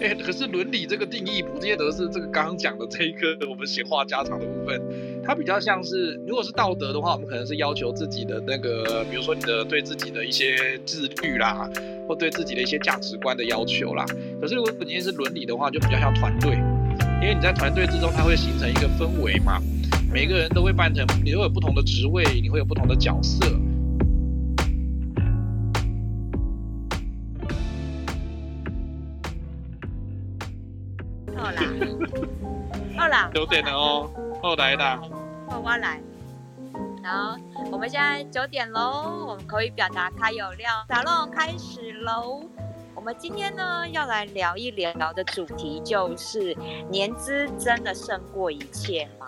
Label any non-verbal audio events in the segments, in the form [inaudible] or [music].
哎、可是伦理这个定义不见得是这个刚刚讲的这一个我们闲话家常的部分，它比较像是，如果是道德的话，我们可能是要求自己的那个，比如说你的对自己的一些自律啦，或对自己的一些价值观的要求啦。可是如果今天是伦理的话，就比较像团队，因为你在团队之中，它会形成一个氛围嘛，每个人都会扮成，你会有不同的职位，你会有不同的角色。九点了哦，后来啦，后我来。好，我们现在九点喽，我们口语表达开有料，沙龙开始喽。我们今天呢要来聊一聊的主题就是年资真的胜过一切吗？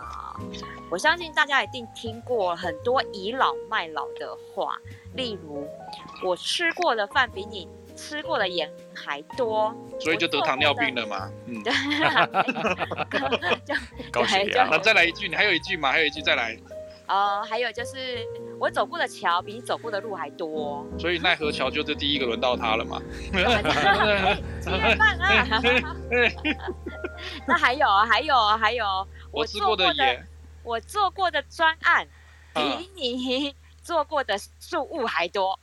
我相信大家一定听过很多倚老卖老的话，例如我吃过的饭比你。吃过的盐还多，所以就得糖尿病了嘛。嗯，对，[laughs] 高血压。[laughs] 那 [laughs] 再来一句，你还有一句吗？还有一句再来。哦，还有就是我走过的桥比你走过的路还多。所以奈何桥就是第一个轮到他了嘛。七月半啊。那还有还有还有，我吃过的盐，我做过的专案比你做过的树务还多。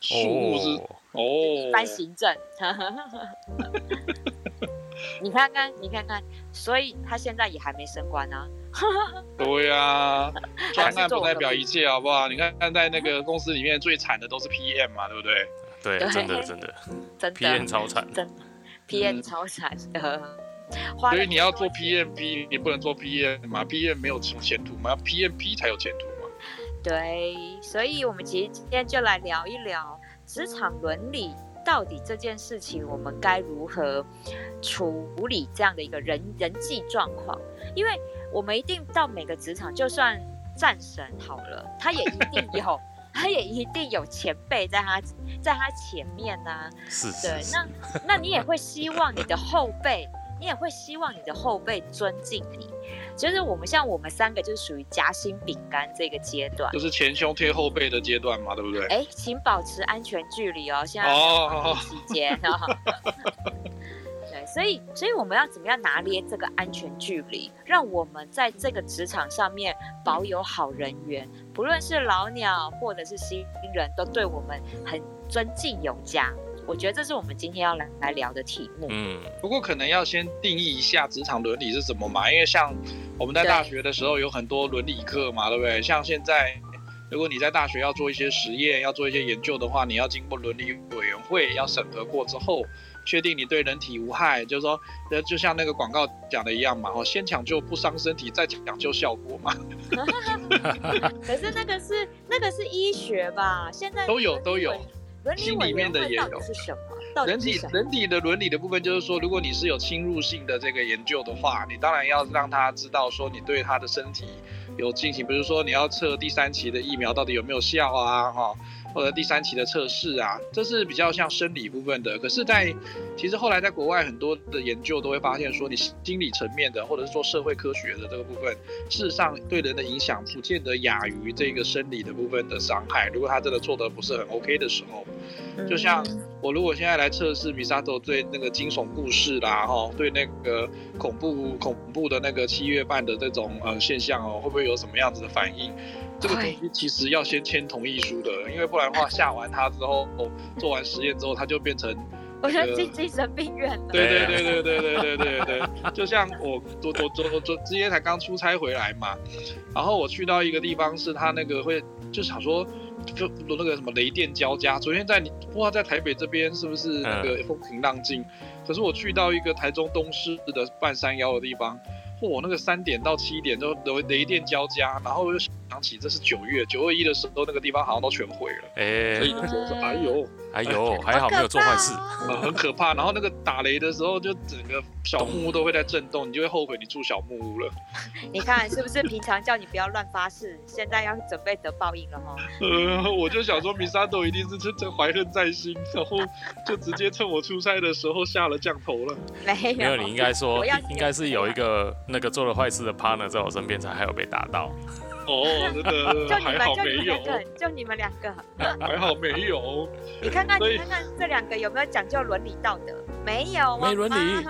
树务是。哦，翻行政，[laughs] 你看看，你看看，所以他现在也还没升官呢。[laughs] 对呀，专案不代表一切，好不好？你看看在那个公司里面最惨的都是 PM 嘛，对不对？对，真的真的，真的 PM 超惨，真的 PM 超惨的。所以你要做 PMP，你不能做 PM 嘛？PM 没有什么前途嘛？要 PMP 才有前途嘛？对，所以我们其实今天就来聊一聊。职场伦理到底这件事情，我们该如何处理这样的一个人人际状况？因为我们一定到每个职场，就算战神好了，他也一定 [laughs] 有，他也一定有前辈在他在他前面呢、啊。是，是，对，那那你也会希望你的后辈。你也会希望你的后辈尊敬你，就是我们像我们三个，就是属于夹心饼干这个阶段，就是前胸贴后背的阶段嘛，对不对？哎，请保持安全距离哦，现在哦，期间哦，[laughs] 对，所以所以我们要怎么样拿捏这个安全距离，让我们在这个职场上面保有好人缘，不论是老鸟或者是新人，都对我们很尊敬有加。我觉得这是我们今天要来来聊的题目。嗯，不过可能要先定义一下职场伦理是什么嘛？因为像我们在大学的时候有很多伦理课嘛，对不对？像现在，如果你在大学要做一些实验、要做一些研究的话，你要经过伦理委员会要审核过之后，确定你对人体无害，就是说，就像那个广告讲的一样嘛，哦，先抢救不伤身体，再讲究效果嘛。[laughs] 可是那个是那个是医学吧？现在都有都有。心里面的也有，人体人体的伦理的部分，就是说，如果你是有侵入性的这个研究的话，你当然要让他知道说你对他的身体有进行，比如说你要测第三期的疫苗到底有没有效啊，哈。或者第三期的测试啊，这是比较像生理部分的。可是，在其实后来在国外很多的研究都会发现说，你心理层面的，或者是说社会科学的这个部分，事实上对人的影响不见得亚于这个生理的部分的伤害。如果他真的做得不是很 OK 的时候，就像我如果现在来测试 Misato 对那个惊悚故事啦，哈，对那个恐怖恐怖的那个七月半的这种呃现象哦，会不会有什么样子的反应？这个东西其实要先签同意书的，因为不然的话，[laughs] 下完它之后，哦做完实验之后，它就变成，我要进精神病院了。对对对对对对对对对，就像我昨昨昨昨今天才刚出差回来嘛，然后我去到一个地方，是他那个会就想说，就那个什么雷电交加。昨天在你不知道在台北这边是不是那个风平浪静，可是我去到一个台中东势的半山腰的地方。我、哦、那个三点到七点都雷雷电交加，然后又想起这是九月九二一的时候，那个地方好像都全毁了。哎、欸，所以那时候说，哎呦，哎呦，还好没有做坏事，呃，很可怕。然后那个打雷的时候，就整个小木屋都会在震动，你就会后悔你住小木屋了。你看是不是平常叫你不要乱发誓，现在要准备得报应了哈？呃，我就想说，Misato 一定是真正怀恨在心，然后就直接趁我出差的时候下了降头了。没有，没有，你应该说应该是有一个。那个做了坏事的 partner 在我身边，才还有被打到。哦，真的 [laughs] 还好没有，就你们两个，[laughs] 还好没有。[laughs] 你看看，你看看这两个有没有讲究伦理道德？没有没伦理。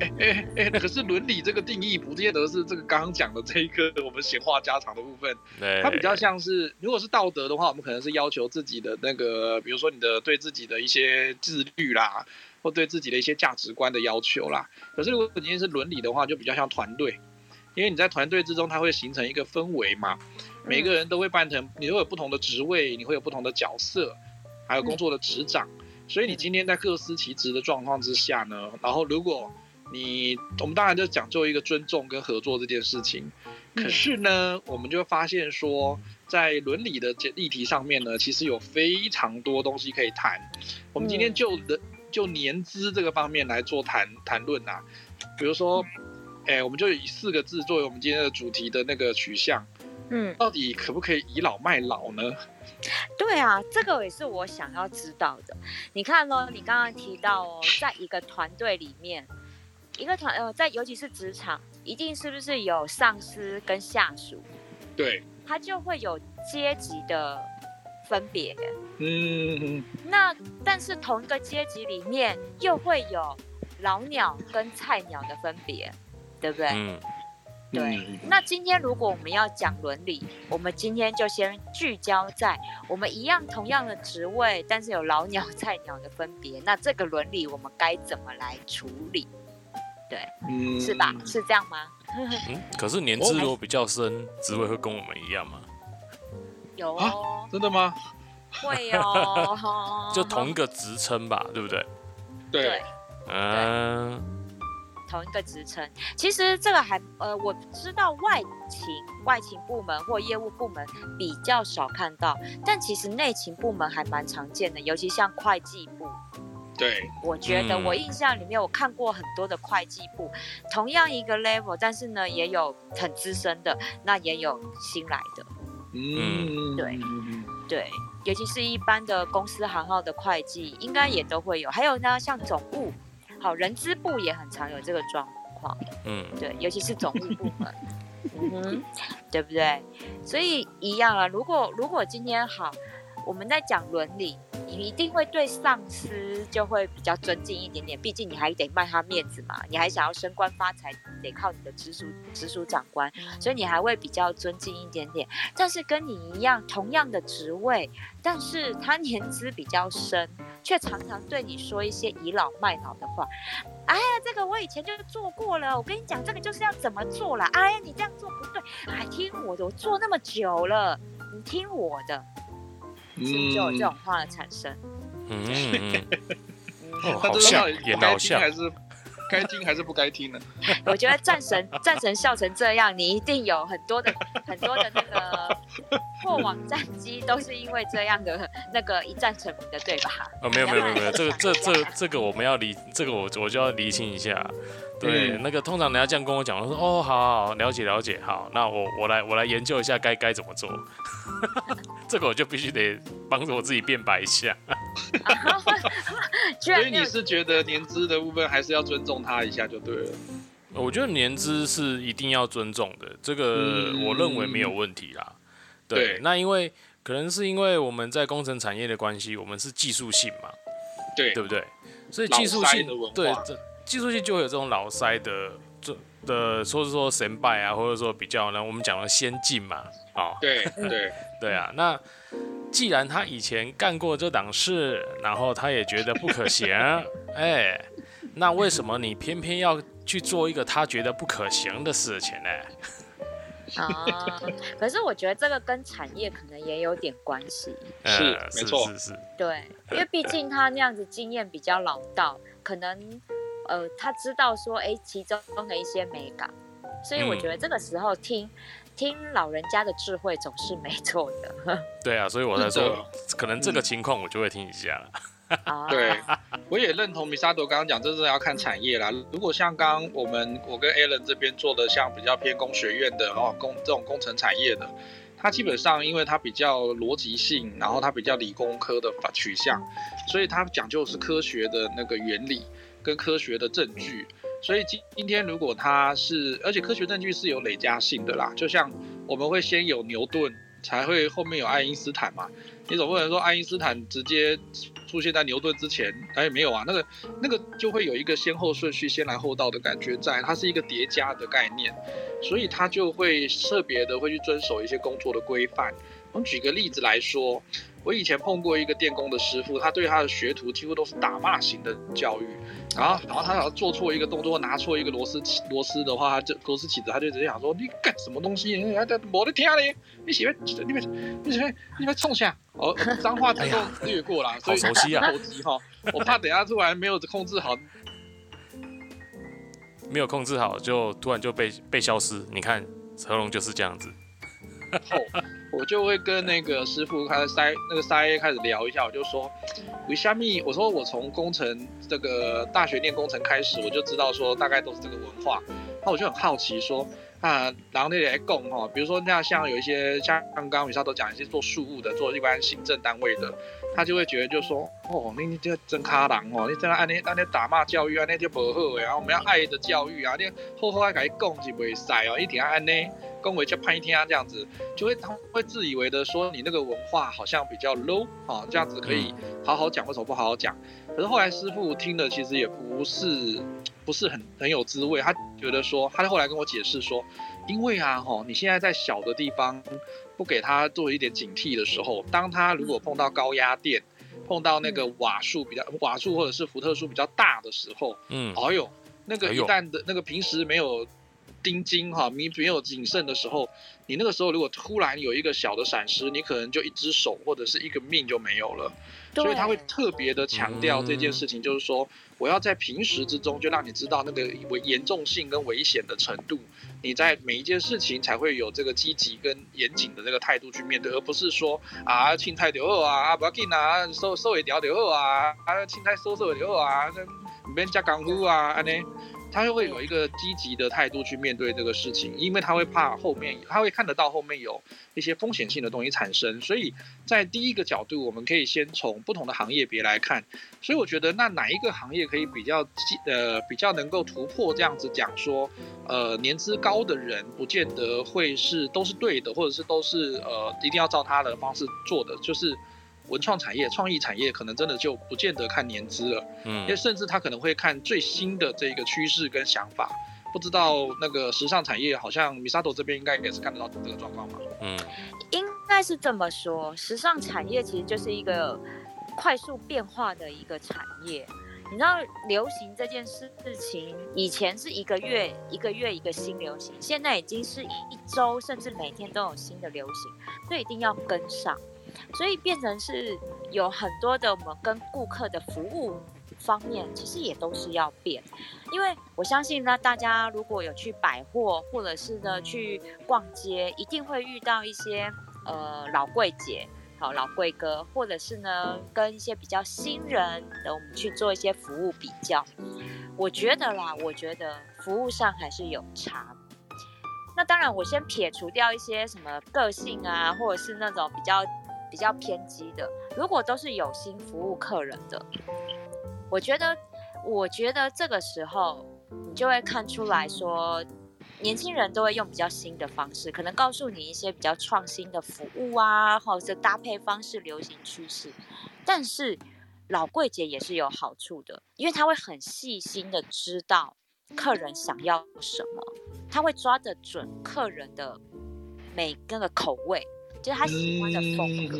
哎哎哎，可是伦理这个定义不见得是这个刚刚讲的这一个我们闲话家常的部分。对，它比较像是，如果是道德的话，我们可能是要求自己的那个，比如说你的对自己的一些自律啦，或对自己的一些价值观的要求啦。可是如果今天是伦理的话，就比较像团队，因为你在团队之中，它会形成一个氛围嘛，每个人都会扮成，你都有不同的职位，你会有不同的角色，还有工作的职掌。所以你今天在各司其职的状况之下呢，然后如果你，我们当然就讲究一个尊重跟合作这件事情。可是呢，我们就会发现说，在伦理的这议题上面呢，其实有非常多东西可以谈。我们今天就的就年资这个方面来做谈谈论呐，比如说，哎，我们就以四个字作为我们今天的主题的那个取向。嗯，到底可不可以倚老卖老呢？对啊，这个也是我想要知道的。你看哦，你刚刚提到哦，在一个团队里面，一个团呃，在尤其是职场，一定是不是有上司跟下属？对，他就会有阶级的分别。嗯，那但是同一个阶级里面，又会有老鸟跟菜鸟的分别，对不对？嗯。对，那今天如果我们要讲伦理，我们今天就先聚焦在我们一样同样的职位，但是有老鸟菜鸟的分别。那这个伦理我们该怎么来处理？对，嗯，是吧？是这样吗？嗯，[laughs] 可是年资如果比较深，职位会跟我们一样吗？有哦，真的吗？[laughs] 会哦，[laughs] 就同一个职称吧，对不对？对，嗯。同一个职称，其实这个还呃，我知道外勤外勤部门或业务部门比较少看到，但其实内勤部门还蛮常见的，尤其像会计部。对，我觉得我印象里面我看过很多的会计部，嗯、同样一个 level，但是呢也有很资深的，那也有新来的。嗯，对对，尤其是一般的公司行号的会计，应该也都会有。还有呢，像总务。好，人资部也很常有这个状况，嗯，对，尤其是总务部门，嗯哼，对不对？所以一样啊，如果如果今天好，我们在讲伦理。你一定会对上司就会比较尊敬一点点，毕竟你还得卖他面子嘛，你还想要升官发财，得靠你的直属直属长官，所以你还会比较尊敬一点点。但是跟你一样同样的职位，但是他年资比较深，却常常对你说一些倚老卖老的话。哎呀，这个我以前就做过了，我跟你讲，这个就是要怎么做啦。哎呀，你这样做不对，还听我的，我做那么久了，你听我的。就有这种话的产生，嗯嗯嗯，[laughs] 好像也好像还是该听还是不该听呢？[laughs] 我觉得战神 [laughs] 战神笑成这样，你一定有很多的很多的那个过往战机，都是因为这样的那个一战成名的，对吧？哦，没有没有没有没有，这个这这这个我们要理，这个我我就要厘清一下。对，嗯、那个通常人家这样跟我讲，我说哦，好好好，了解了解，好，那我我来我来研究一下该该怎么做。[laughs] 这个我就必须得帮着我自己辩白一下。[laughs] 所以你是觉得年资的部分还是要尊重他一下就对了？我觉得年资是一定要尊重的，这个我认为没有问题啦。嗯、对，对那因为可能是因为我们在工程产业的关系，我们是技术性嘛，对对不对？所以技术性对这。技术性就会有这种老塞的，这的说是说神拜啊，或者说比较呢，我们讲的先进嘛，哦，对对 [laughs] 对啊。那既然他以前干过这档事，然后他也觉得不可行，[laughs] 哎，那为什么你偏偏要去做一个他觉得不可行的事情呢？啊，[laughs] 可是我觉得这个跟产业可能也有点关系，是没错，是是，对，因为毕竟他那样子经验比较老道，可能。呃，他知道说，哎，其中的一些美感，所以我觉得这个时候听、嗯、听老人家的智慧总是没错的。[laughs] 对啊，所以我才说，可能这个情况我就会听一下了。嗯、对，我也认同米沙朵刚刚讲，这是要看产业啦。如果像刚刚我们我跟 Alan 这边做的，像比较偏工学院的哦，工这种工程产业的，它基本上因为它比较逻辑性，然后它比较理工科的取向，所以它讲究是科学的那个原理。跟科学的证据，所以今今天如果他是，而且科学证据是有累加性的啦，就像我们会先有牛顿，才会后面有爱因斯坦嘛。你总不能说爱因斯坦直接出现在牛顿之前，哎，没有啊，那个那个就会有一个先后顺序、先来后到的感觉在，它是一个叠加的概念，所以他就会特别的会去遵守一些工作的规范。我们举个例子来说。我以前碰过一个电工的师傅，他对他的学徒几乎都是打骂型的教育，然后，然后他好像做错一个动作，拿错一个螺丝起螺丝的话，他就螺丝起子，他就直接想说你干什么东西？你还在没得听嘞？你喜欢你别你喜欢你们冲下哦，脏话自动略过了，所以熟悉啊，手机哈，我怕等下突然没有控制好，没有控制好就突然就被被消失。你看成龙就是这样子。我就会跟那个师傅开始塞那个塞开始聊一下，我就说，为虾米？我说我从工程这个大学念工程开始，我就知道说大概都是这个文化。那我就很好奇说，啊，然后那里来供哈，比如说那像有一些像刚刚雨少都讲一些做事务的，做一般行政单位的，他就会觉得就说，哦，你你这真卡郎哦，你这样按那按那打骂教育啊，那就不好然后我们要爱的教育啊，你好好爱给他供是不会塞哦，一定要按呢。恭维就拍一天啊，这样子就会他会自以为的说你那个文化好像比较 low 啊，这样子可以好好讲，为什么不好好讲？可是后来师傅听的其实也不是不是很很有滋味，他觉得说，他后来跟我解释说，因为啊哈，你现在在小的地方不给他做一点警惕的时候，当他如果碰到高压电，碰到那个瓦数比较瓦数或者是伏特数比较大的时候，嗯，哎呦，那个一旦的那个平时没有。盯紧哈，你没有谨慎的时候，你那个时候如果突然有一个小的闪失，你可能就一只手或者是一个命就没有了。所以他会特别的强调这件事情，就是说我要在平时之中就让你知道那个危严重性跟危险的程度，你在每一件事情才会有这个积极跟严谨的这个态度去面对，而不是说啊青菜就好啊，不要紧啊，瘦瘦一条就好啊，啊青菜收收就好啊，免加功夫啊，安尼。他就会有一个积极的态度去面对这个事情，因为他会怕后面，他会看得到后面有一些风险性的东西产生，所以在第一个角度，我们可以先从不同的行业别来看。所以我觉得，那哪一个行业可以比较呃比较能够突破这样子讲说，呃年资高的人不见得会是都是对的，或者是都是呃一定要照他的方式做的，就是。文创产业、创意产业可能真的就不见得看年资了，嗯，因为甚至他可能会看最新的这个趋势跟想法。不知道那个时尚产业，好像 Misato 这边应该也是看得到这个状况嘛？嗯，应该是这么说。时尚产业其实就是一个快速变化的一个产业。你知道，流行这件事情，以前是一个月一个月一个新流行，现在已经是一周甚至每天都有新的流行，所以一定要跟上。所以变成是有很多的我们跟顾客的服务方面，其实也都是要变，因为我相信呢，大家如果有去百货或者是呢去逛街，一定会遇到一些呃老柜姐，好老柜哥，或者是呢跟一些比较新人的我们去做一些服务比较。我觉得啦，我觉得服务上还是有差。那当然，我先撇除掉一些什么个性啊，或者是那种比较。比较偏激的，如果都是有心服务客人的，我觉得，我觉得这个时候你就会看出来说，年轻人都会用比较新的方式，可能告诉你一些比较创新的服务啊，或者是搭配方式、流行趋势。但是老柜姐也是有好处的，因为她会很细心的知道客人想要什么，她会抓得准客人的每个个口味。就是他喜欢的风格，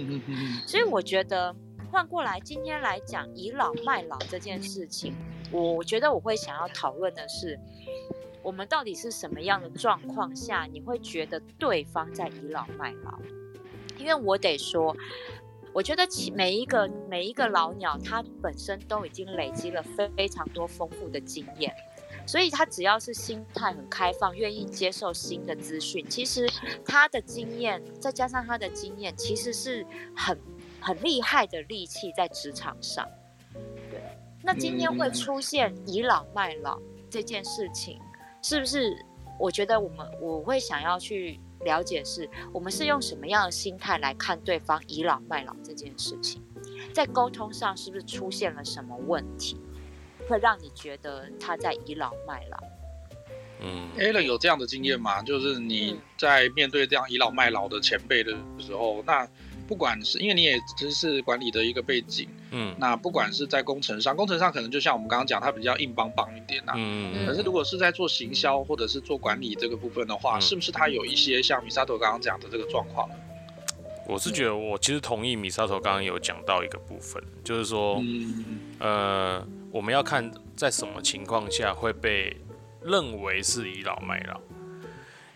所以我觉得换过来，今天来讲倚老卖老这件事情，我觉得我会想要讨论的是，我们到底是什么样的状况下，你会觉得对方在倚老卖老？因为我得说，我觉得每一个每一个老鸟，他本身都已经累积了非常多丰富的经验。所以他只要是心态很开放，愿意接受新的资讯，其实他的经验再加上他的经验，其实是很很厉害的利器在职场上。对，那今天会出现倚老卖老这件事情，是不是？我觉得我们我会想要去了解是，我们是用什么样的心态来看对方倚老卖老这件事情，在沟通上是不是出现了什么问题？会让你觉得他在倚老卖老。嗯，Alan 有这样的经验吗？就是你在面对这样倚老卖老的前辈的时候，那不管是因为你也只是管理的一个背景，嗯，那不管是在工程上，工程上可能就像我们刚刚讲，他比较硬邦邦一点呐，嗯，可是如果是在做行销或者是做管理这个部分的话，嗯、是不是他有一些像 Misato 刚刚讲的这个状况？我是觉得，我其实同意 Misato 刚刚有讲到一个部分，就是说，嗯、呃，我们要看在什么情况下会被认为是倚老卖老。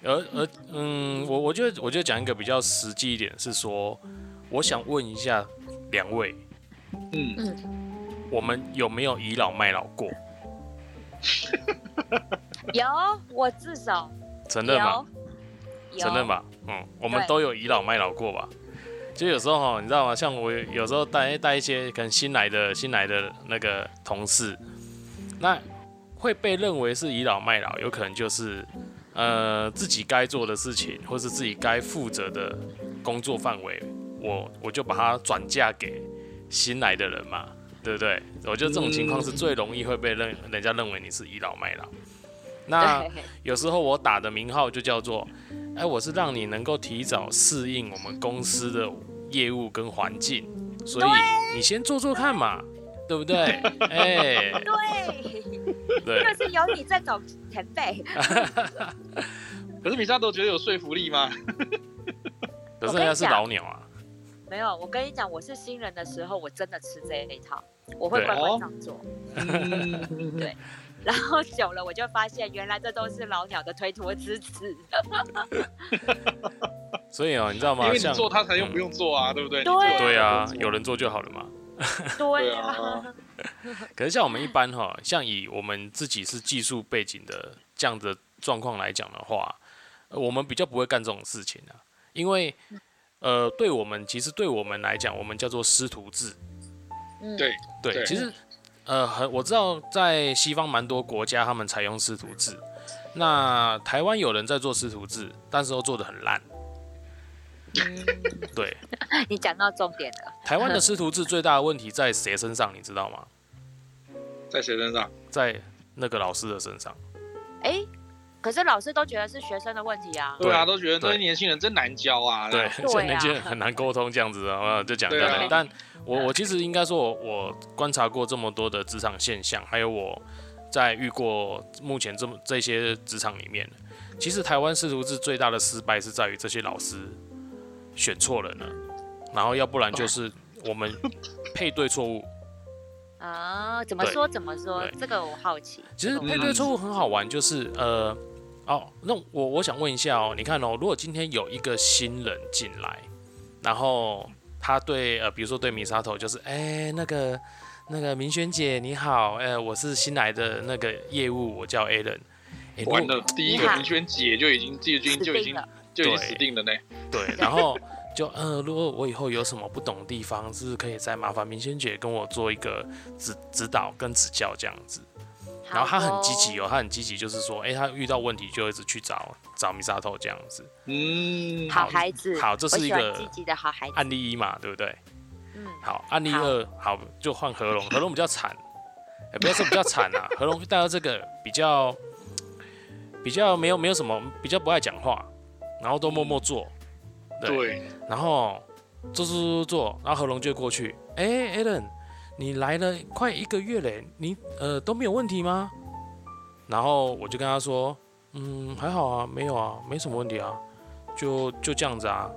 而而嗯，我我觉得我就讲一个比较实际一点，是说，我想问一下两位，嗯嗯，我们有没有倚老卖老过？有，我至少承认吗？承认吧，嗯，我们都有倚老卖老过吧？就有时候哈，你知道吗？像我有时候带带一些可能新来的新来的那个同事，那会被认为是倚老卖老，有可能就是。呃，自己该做的事情，或是自己该负责的工作范围，我我就把它转嫁给新来的人嘛，对不对？我觉得这种情况是最容易会被认人家认为你是倚老卖老。那有时候我打的名号就叫做，哎，我是让你能够提早适应我们公司的业务跟环境，所以你先做做看嘛。对不对？[laughs] 哎，对，对，就是有你在找前辈。[laughs] 可是米莎都觉得有说服力吗？[laughs] 可是人家是老鸟啊。没有，我跟你讲，我是新人的时候，我真的吃这一套，我会乖乖上做。对，然后久了，我就发现原来这都是老鸟的推脱之词。[laughs] 所以哦，你知道吗？因为你做他才用不用做啊，对不对？对啊，有人做就好了嘛。对啊，[laughs] 可是像我们一般哈，像以我们自己是技术背景的这样的状况来讲的话，我们比较不会干这种事情啊，因为呃，对我们其实对我们来讲，我们叫做师徒制。对对，其实呃，很我知道在西方蛮多国家他们采用师徒制，那台湾有人在做师徒制，但是都做的很烂。嗯，对，[laughs] 你讲到重点了。台湾的师徒制最大的问题在谁身上？你知道吗？在谁身上？在那个老师的身上。哎、欸，可是老师都觉得是学生的问题啊。对啊，都觉得这些年轻人真难教啊。对，这些年轻人很难沟通这样子啊，就讲这样。但我我其实应该说我，我观察过这么多的职场现象，还有我在遇过目前这么这些职场里面，其实台湾师徒制最大的失败是在于这些老师。选错人了，然后要不然就是 [laughs] 我们配对错误啊？怎么说？怎么说？这个我好奇。其实配对错误很好玩，就是呃，哦，那我我想问一下哦，你看哦，如果今天有一个新人进来，然后他对呃，比如说对 Misato 就是哎，那个那个明轩姐你好，哎，我是新来的那个业务，我叫 Alan。完了，第一个明轩姐就已经进军就已经。就已经死定了呢。对，然后就呃，如果我以后有什么不懂的地方，是不是可以再麻烦明轩姐跟我做一个指指导跟指教这样子。然后他很积极哦，他很积极，就是说，哎，他遇到问题就一直去找找 Misato 这样子。嗯，好孩子，好，这是一个积极的好孩子。案例一嘛，对不对？嗯。好，案例二，好，就换何龙，何龙比较惨，哎，不要说比较惨啊，何龙带到这个比较比较没有没有什么，比较不爱讲话。然后都默默做，对，对然后做做做做，然后何龙就过去，哎，Alan，你来了快一个月嘞，你呃都没有问题吗？然后我就跟他说，嗯，还好啊，没有啊，没什么问题啊，就就这样子啊，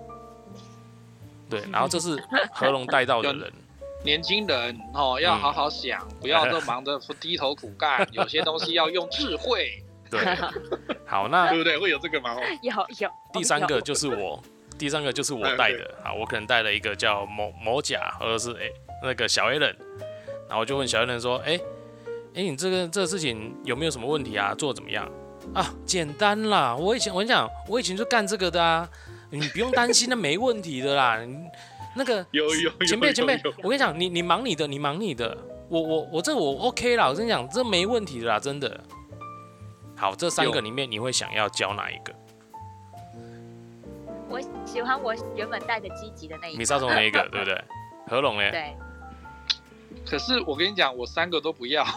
对，[laughs] 然后这是何龙带到的人，[laughs] 年轻人哦，要好好想，嗯、不要都忙着低头苦干，有些东西要用智慧。[laughs] 对，好，那对不对？会有这个吗？有有。第三个就是我，第三个就是我带的。啊，我可能带了一个叫某某甲，或者是哎那个小 A 人，然后我就问小 A 人说，哎哎，你这个这个事情有没有什么问题啊？做的怎么样？啊，简单啦，我以前我跟你讲，我以前就干这个的啊，你不用担心，那没问题的啦。那个有有前辈前辈，我跟你讲，你你忙你的，你忙你的，我我我这我 OK 啦，我跟你讲，这没问题的啦，真的。好，这三个里面你会想要教哪一个？我喜欢我原本带的积极的那一个。米沙虫那一个，[laughs] 对不对？合拢嘞？对。可是我跟你讲，我三个都不要。[laughs]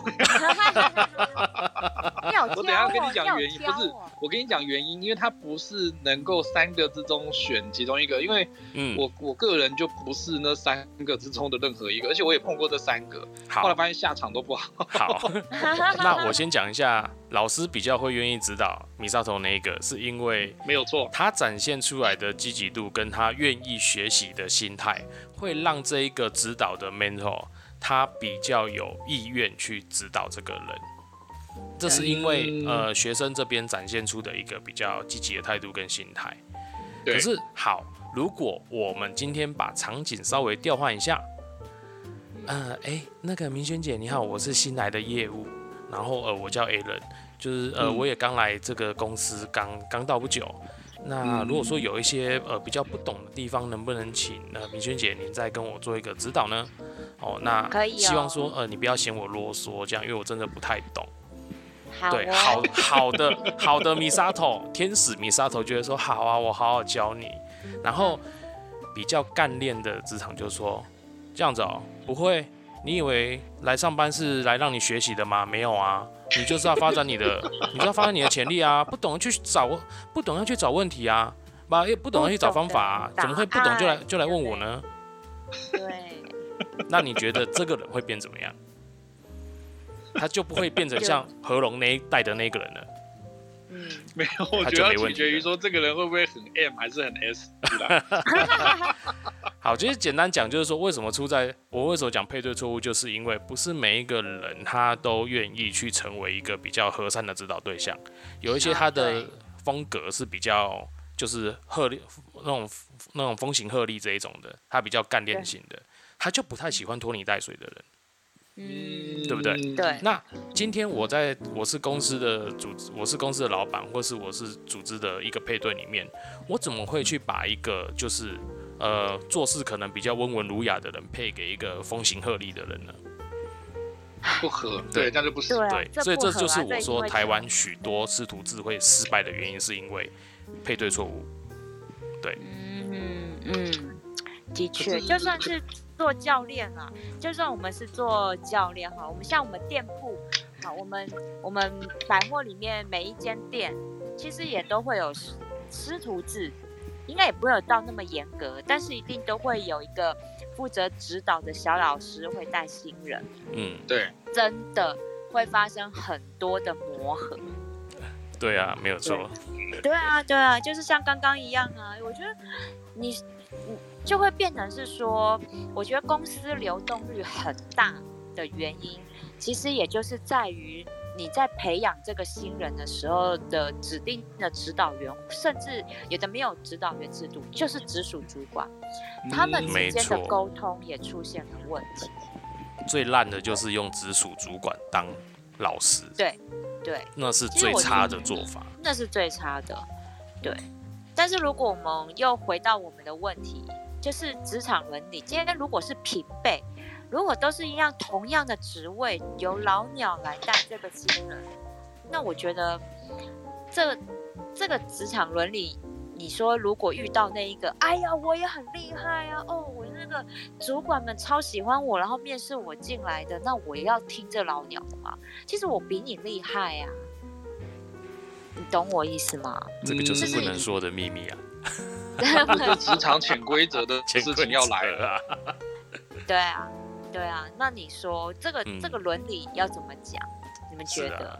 你好等下跟你讲原因，不是我。跟你讲原因，因为他不是能够三个之中选其中一个，因为我、嗯、我个人就不是那三个之中的任何一个，而且我也碰过这三个，后来发现下场都不好。好，[laughs] 那我先讲一下，老师比较会愿意指导 Misato 那一个，是因为没有错，他展现出来的积极度跟他愿意学习的心态，会让这一个指导的 mentor 他比较有意愿去指导这个人。这是因为、嗯、呃学生这边展现出的一个比较积极的态度跟心态。可是好，如果我们今天把场景稍微调换一下，呃，哎，那个明轩姐你好，我是新来的业务，然后呃我叫 Alan。就是呃，我也刚来这个公司，刚刚到不久。那如果说有一些呃比较不懂的地方，能不能请呃明轩姐您再跟我做一个指导呢？哦，那希望说呃你不要嫌我啰嗦，这样，因为我真的不太懂。对，好好的好的，Misato [laughs] 天使 Misato 觉得说好啊，我好好教你。然后比较干练的职场就说这样子哦，不会，你以为来上班是来让你学习的吗？没有啊。你就是要发展你的，你就要发展你的潜力啊！不懂得去找，不懂要去找问题啊，把不懂得去找方法啊，怎么会不懂就来就来问我呢？对。那你觉得这个人会变怎么样？他就不会变成像何龙那一代的那个人了。嗯，没有，我觉得取决于说这个人会不会很 M 还是很 S。[laughs] 好，其实简单讲就是说，为什么出在我为什么讲配对错误，就是因为不是每一个人他都愿意去成为一个比较和善的指导对象，有一些他的风格是比较就是鹤立那种那种风行鹤立这一种的，他比较干练型的，他就不太喜欢拖泥带水的人。嗯，对不对？对。那今天我在我是公司的组，我是公司的老板，或是我是组织的一个配对里面，我怎么会去把一个就是呃做事可能比较温文儒雅的人配给一个风行鹤立的人呢？不合，对，这样就不是对。所以这就是我说台湾许多师徒制会失败的原因，是因为配对错误。对。嗯嗯，的确，就算是。做教练啊，就算我们是做教练哈，我们像我们店铺，好，我们我们百货里面每一间店，其实也都会有师徒制，应该也不会有到那么严格，但是一定都会有一个负责指导的小老师会带新人。嗯，对，真的会发生很多的磨合。对啊，没有错。对啊，对啊，就是像刚刚一样啊，我觉得你你。就会变成是说，我觉得公司流动率很大的原因，其实也就是在于你在培养这个新人的时候的指定的指导员，甚至有的没有指导员制度，就是直属主管，他们之间的沟通也出现了问题。最烂的就是用直属主管当老师，对对，那是最差的做法，那是最差的，对。但是如果我们又回到我们的问题。就是职场伦理。今天如果是平辈，如果都是一样同样的职位，由老鸟来带这个新人，那我觉得这这个职场伦理，你说如果遇到那一个，哎呀，我也很厉害啊，哦，我那个主管们超喜欢我，然后面试我进来的，那我也要听这老鸟的吗？其实我比你厉害呀，你懂我意思吗？这个就是不能说的秘密啊。[laughs] [laughs] 职场潜规则的事情要来了啊！[laughs] 对啊，对啊，那你说这个、嗯、这个伦理要怎么讲？你们觉得？啊、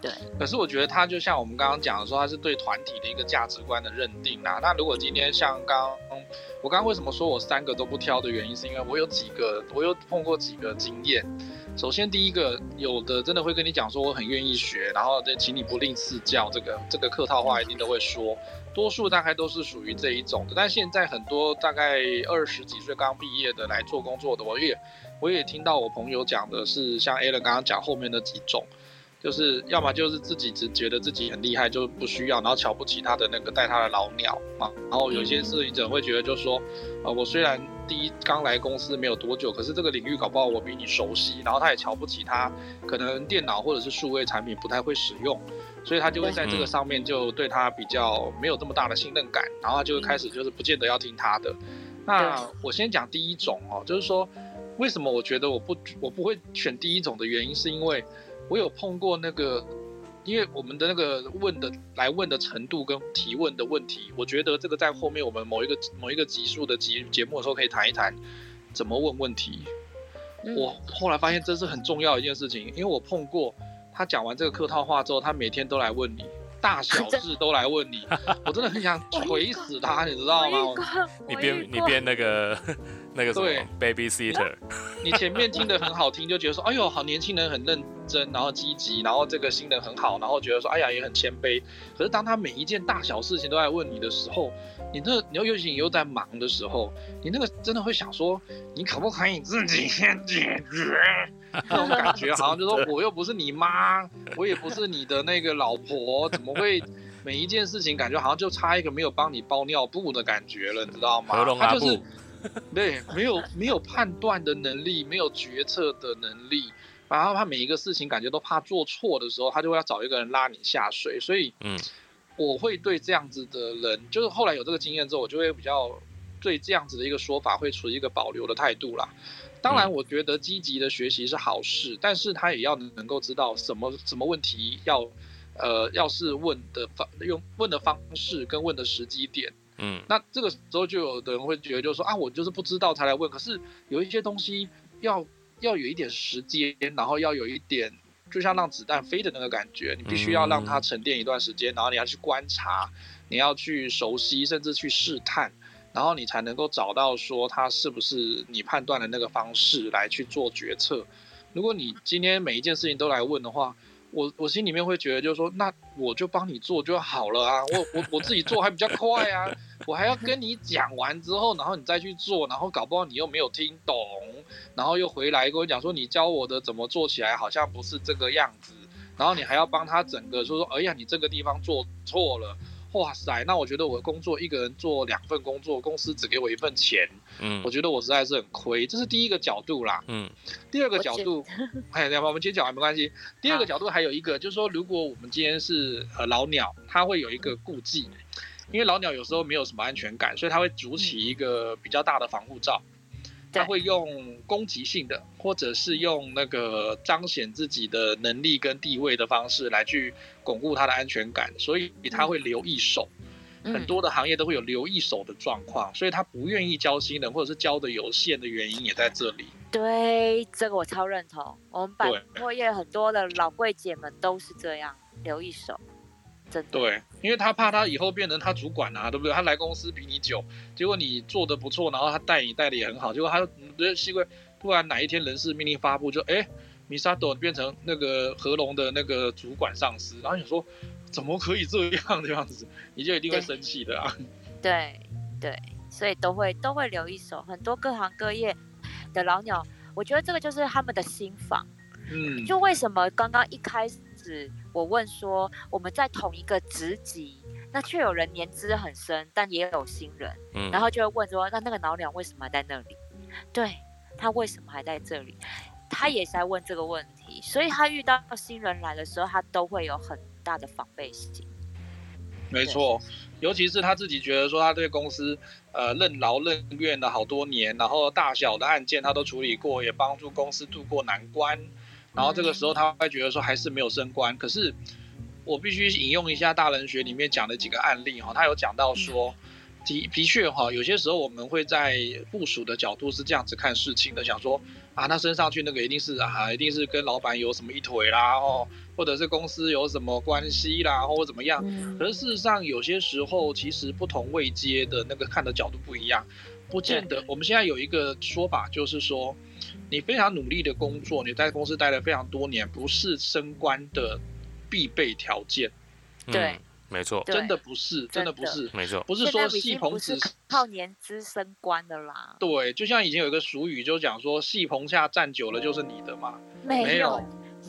对。可是我觉得他就像我们刚刚讲的说，他是对团体的一个价值观的认定啊。那如果今天像刚我刚刚为什么说我三个都不挑的原因，是因为我有几个，我有碰过几个经验。首先第一个，有的真的会跟你讲说我很愿意学，然后再请你不吝赐教，这个这个客套话一定都会说。多数大概都是属于这一种的，但现在很多大概二十几岁刚毕业的来做工作的，我也我也听到我朋友讲的是，像 Alan 刚刚讲后面的几种，就是要么就是自己只觉得自己很厉害，就不需要，然后瞧不起他的那个带他的老鸟啊，然后有些摄影者会觉得就是说，呃，我虽然第一刚来公司没有多久，可是这个领域搞不好我比你熟悉，然后他也瞧不起他，可能电脑或者是数位产品不太会使用。所以他就会在这个上面就对他比较没有这么大的信任感，然后他就会开始就是不见得要听他的。那我先讲第一种哦，就是说为什么我觉得我不我不会选第一种的原因，是因为我有碰过那个因为我们的那个问的来问的程度跟提问的问题，我觉得这个在后面我们某一个某一个集数的节节目的时候可以谈一谈怎么问问题。嗯、我后来发现这是很重要的一件事情，因为我碰过他讲完这个客套话之后，他每天都来问你。大小 [laughs] 事都来问你，[laughs] 我真的很想锤死他，你知道吗？你编你编那个那个什么对 babysitter，你前面听的很好听，就觉得说，哎呦，好年轻人很认真，然后积极，然后这个新人很好，然后觉得说，哎呀，也很谦卑。可是当他每一件大小事情都在问你的时候，你那，你又尤其你又在忙的时候，你那个真的会想说，你可不可以自己先解决？那种感觉好像就说，我又不是你妈，我也不是你的那个老婆，怎么会每一件事情感觉好像就差一个没有帮你包尿布的感觉了，你知道吗？他就是 [laughs] 对，没有没有判断的能力，没有决策的能力，然后他每一个事情感觉都怕做错的时候，他就会要找一个人拉你下水。所以，嗯，我会对这样子的人，就是后来有这个经验之后，我就会比较对这样子的一个说法会处于一个保留的态度啦。当然，我觉得积极的学习是好事，但是他也要能够知道什么什么问题要，呃，要是问的方用问的方式跟问的时机点，嗯，那这个时候就有的人会觉得，就是说啊，我就是不知道才来问。可是有一些东西要要有一点时间，然后要有一点，就像让子弹飞的那个感觉，你必须要让它沉淀一段时间，然后你要去观察，你要去熟悉，甚至去试探。然后你才能够找到说他是不是你判断的那个方式来去做决策。如果你今天每一件事情都来问的话，我 [laughs] 我心里面会觉得就是说，那我就帮你做就好了啊，我我我自己做还比较快啊，我还要跟你讲完之后，然后你再去做，然后搞不好你又没有听懂，然后又回来跟我讲说你教我的怎么做起来好像不是这个样子，然后你还要帮他整个说说，哎呀，你这个地方做错了。哇塞，那我觉得我的工作一个人做两份工作，公司只给我一份钱，嗯，我觉得我实在是很亏。这是第一个角度啦，嗯，第二个角度，哎，要不我们今天讲完没关系。第二个角度还有一个，就是说，如果我们今天是呃老鸟，他会有一个顾忌，因为老鸟有时候没有什么安全感，所以他会筑起一个比较大的防护罩。他会用攻击性的，或者是用那个彰显自己的能力跟地位的方式来去巩固他的安全感，所以他会留一手。很多的行业都会有留一手的状况，所以他不愿意交新人，或者是交的有限的原因也在这里。对，这个我超认同。我们百货业很多的老柜姐们都是这样留一手。对，因为他怕他以后变成他主管啊，对不对？他来公司比你久，结果你做的不错，然后他带你带的也很好，结果他觉得西贵突然哪一天人事命令发布，就哎，米萨朵变成那个合龙的那个主管上司，然后你说怎么可以这样这样子，你就一定会生气的啊。对对，所以都会都会留一手，很多各行各业的老鸟，我觉得这个就是他们的心防。嗯，就为什么刚刚一开始。我问说，我们在同一个职级，那却有人年资很深，但也有新人，嗯，然后就会问说，那那个老鸟为什么还在那里？对，他为什么还在这里？他也是在问这个问题，所以他遇到新人来的时候，他都会有很大的防备心。没错，尤其是他自己觉得说，他对公司呃任劳任怨了好多年，然后大小的案件他都处理过，也帮助公司度过难关。然后这个时候他会觉得说还是没有升官，可是我必须引用一下大人学里面讲的几个案例哈，他有讲到说的的确哈，有些时候我们会在部署的角度是这样子看事情的，想说啊，他升上去那个一定是啊，一定是跟老板有什么一腿啦哦，或者是公司有什么关系啦，或者怎么样。可是事实上有些时候其实不同位阶的那个看的角度不一样，不见得。我们现在有一个说法就是说。你非常努力的工作，你在公司待了非常多年，不是升官的必备条件。对，没错，真的不是，真的不是，没错，不是说戏棚只靠年资升官的啦。对，就像以前有一个俗语，就讲说戏棚下站久了就是你的嘛。没有，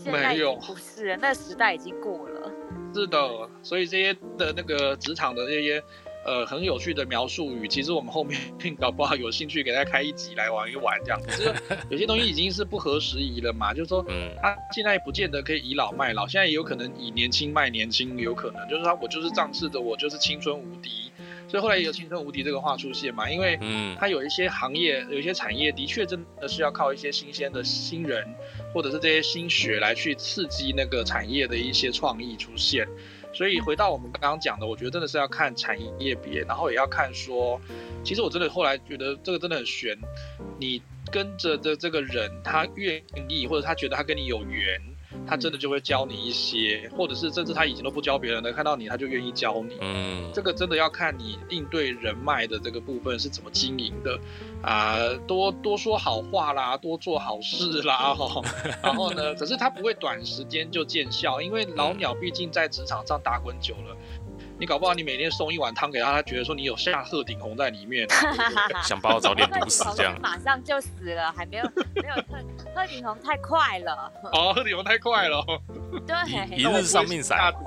没有，不是，那时代已经过了。是的，所以这些的那个职场的这些。呃，很有趣的描述语，其实我们后面 [laughs] 搞不好有兴趣给大家开一集来玩一玩，这样子。有些东西已经是不合时宜了嘛，就是说，他现在不见得可以倚老卖老，现在也有可能以年轻卖年轻，有可能就是说我就是仗势的，我就是青春无敌。所以后来也有青春无敌这个话出现嘛，因为嗯，它有一些行业，有一些产业的确真的是要靠一些新鲜的新人，或者是这些新血来去刺激那个产业的一些创意出现。所以回到我们刚刚讲的，我觉得真的是要看产业别，然后也要看说，其实我真的后来觉得这个真的很悬，你跟着的这个人，他愿意或者他觉得他跟你有缘。他真的就会教你一些，或者是甚至他以前都不教别人的，看到你他就愿意教你。嗯，这个真的要看你应对人脉的这个部分是怎么经营的，啊、呃，多多说好话啦，多做好事啦，哈。然后呢，可是他不会短时间就见效，因为老鸟毕竟在职场上打滚久了。你搞不好你每天送一碗汤给他，他觉得说你有下鹤顶红在里面，[laughs] 想把我早点毒死这样。[laughs] 马上就死了，还没有没有鹤鹤顶红太快了。哦，鹤顶红太快了。对，一日丧命散。[laughs]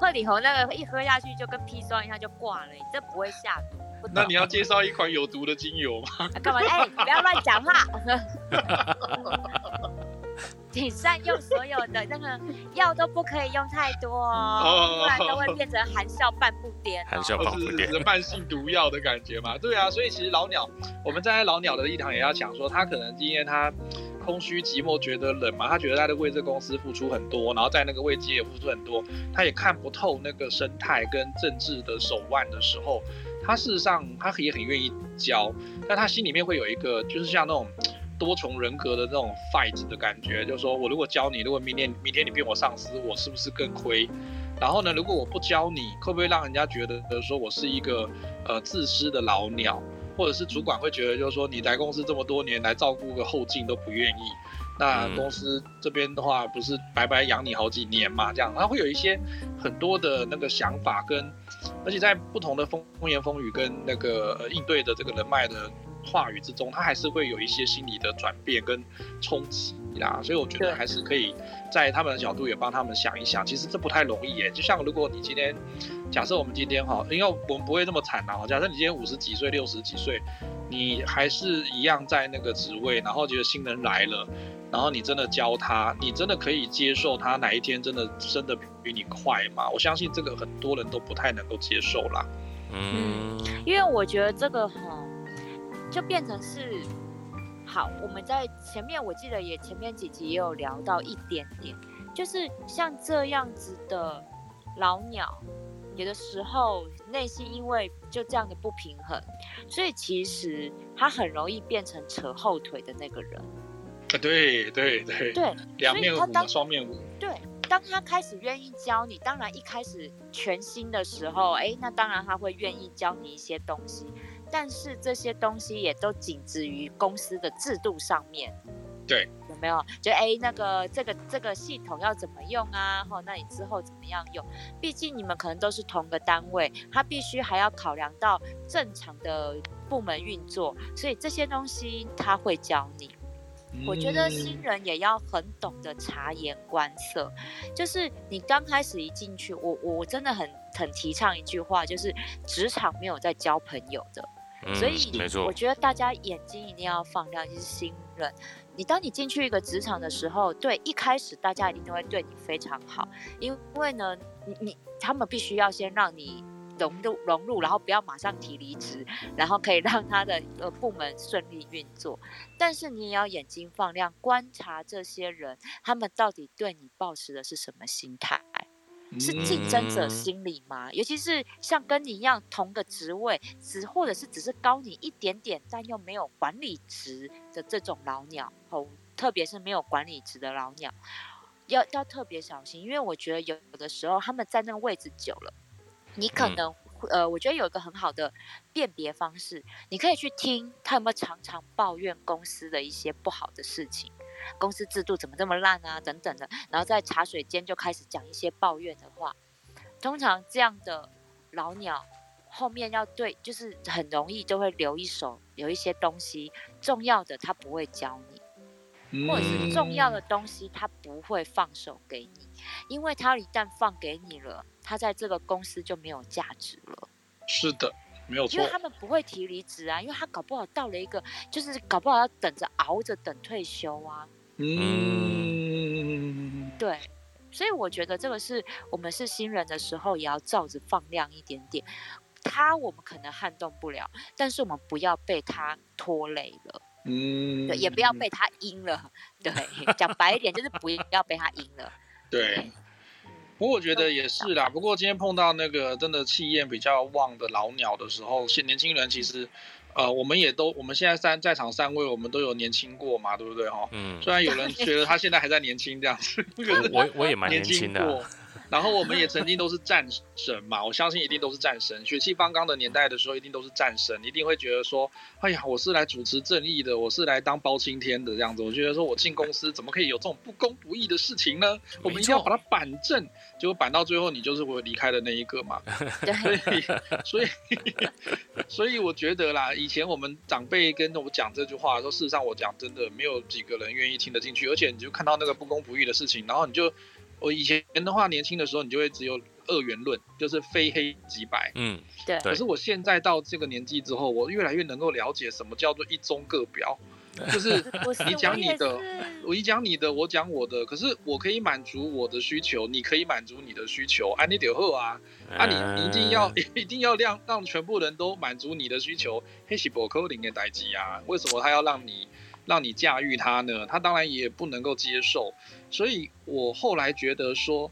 鹤顶红那个一喝下去就跟砒霜一样就挂了，你这不会下毒。那你要介绍一款有毒的精油吗？干嘛？哎、欸，不要乱讲话。[laughs] 请善用所有的那个药都不可以用太多哦，不然都会变成含笑半步癫，含笑半步癫是慢性毒药的感觉嘛？[laughs] 对啊，所以其实老鸟，我们站在老鸟的立场也要讲说，他可能今天他空虚寂寞，觉得冷嘛，他觉得他在为这公司付出很多，然后在那个位置也付出很多，他也看不透那个生态跟政治的手腕的时候，他事实上他也很愿意教，但他心里面会有一个，就是像那种。多重人格的这种 fight 的感觉，就是说我如果教你，如果明天明天你变我上司，我是不是更亏？然后呢，如果我不教你，会不会让人家觉得说我是一个呃自私的老鸟，或者是主管会觉得就是说你来公司这么多年来照顾个后劲都不愿意，那公司这边的话不是白白养你好几年嘛？这样，他会有一些很多的那个想法跟，而且在不同的风风言风语跟那个呃应对的这个人脉的。话语之中，他还是会有一些心理的转变跟冲击啦，所以我觉得还是可以在他们的角度也帮他们想一想，其实这不太容易耶。就像如果你今天，假设我们今天哈，因为我们不会这么惨啦，假设你今天五十几岁、六十几岁，你还是一样在那个职位，然后觉得新人来了，然后你真的教他，你真的可以接受他哪一天真的升的比你快吗？我相信这个很多人都不太能够接受啦。嗯，因为我觉得这个哈。就变成是好，我们在前面我记得也前面几集也有聊到一点点，就是像这样子的老鸟，有的时候内心因为就这样的不平衡，所以其实他很容易变成扯后腿的那个人。啊，对对对对，两面五嘛，双面五。对，当他开始愿意教你，当然一开始全新的时候，哎，那当然他会愿意教你一些东西。但是这些东西也都仅止于公司的制度上面，对，有没有？就哎，那个这个这个系统要怎么用啊？哈，那你之后怎么样用？毕竟你们可能都是同个单位，他必须还要考量到正常的部门运作，所以这些东西他会教你。我觉得新人也要很懂得察言观色，就是你刚开始一进去，我我真的很很提倡一句话，就是职场没有在交朋友的。所以，我觉得大家眼睛一定要放亮。就是新人，你当你进去一个职场的时候，对，一开始大家一定都会对你非常好，因为呢，你你他们必须要先让你融入融入，然后不要马上提离职，然后可以让他的呃部门顺利运作。但是你也要眼睛放亮，观察这些人，他们到底对你抱持的是什么心态。是竞争者心理吗？尤其是像跟你一样同个职位，只或者是只是高你一点点，但又没有管理职的这种老鸟，哦，特别是没有管理职的老鸟，要要特别小心，因为我觉得有有的时候他们在那个位置久了，你可能，呃，我觉得有一个很好的辨别方式，你可以去听他有没有常常抱怨公司的一些不好的事情。公司制度怎么这么烂啊？等等的，然后在茶水间就开始讲一些抱怨的话。通常这样的老鸟后面要对，就是很容易就会留一手，有一些东西重要的他不会教你，或者是重要的东西他不会放手给你，因为他一旦放给你了，他在这个公司就没有价值了。是的。没有错，因为他们不会提离职啊，因为他搞不好到了一个，就是搞不好要等着熬着等退休啊。嗯，对，所以我觉得这个是我们是新人的时候，也要照着放亮一点点。他我们可能撼动不了，但是我们不要被他拖累了。嗯，对，也不要被他阴了。[laughs] 对，讲白一点就是不要被他阴了。对。不过我觉得也是啦。不过今天碰到那个真的气焰比较旺的老鸟的时候，现年轻人其实，呃，我们也都我们现在三在场三位，我们都有年轻过嘛，对不对哈？嗯。虽然有人觉得他现在还在年轻这样子，[laughs] 我我也蛮年轻的。然后我们也曾经都是战神嘛，我相信一定都是战神。血气方刚的年代的时候，一定都是战神，一定会觉得说，哎呀，我是来主持正义的，我是来当包青天的这样子。我觉得说我进公司怎么可以有这种不公不义的事情呢？[laughs] 我们一定要把它板正，结果板到最后，你就是我离开的那一个嘛。[laughs] 所以，所以，所以我觉得啦，以前我们长辈跟我讲这句话的时候，事实上我讲真的没有几个人愿意听得进去，而且你就看到那个不公不义的事情，然后你就。我以前的话，年轻的时候，你就会只有二元论，就是非黑即白。嗯，对。可是我现在到这个年纪之后，我越来越能够了解什么叫做一中各表，就是你讲你的，我一讲你的，我讲我的。可是我可以满足我的需求，你可以满足你的需求。啊，你得喝啊，啊，你你一定要 [laughs] 一定要让让全部人都满足你的需求，黑西伯克林的代志啊。为什么他要让你？让你驾驭他呢，他当然也不能够接受，所以我后来觉得说，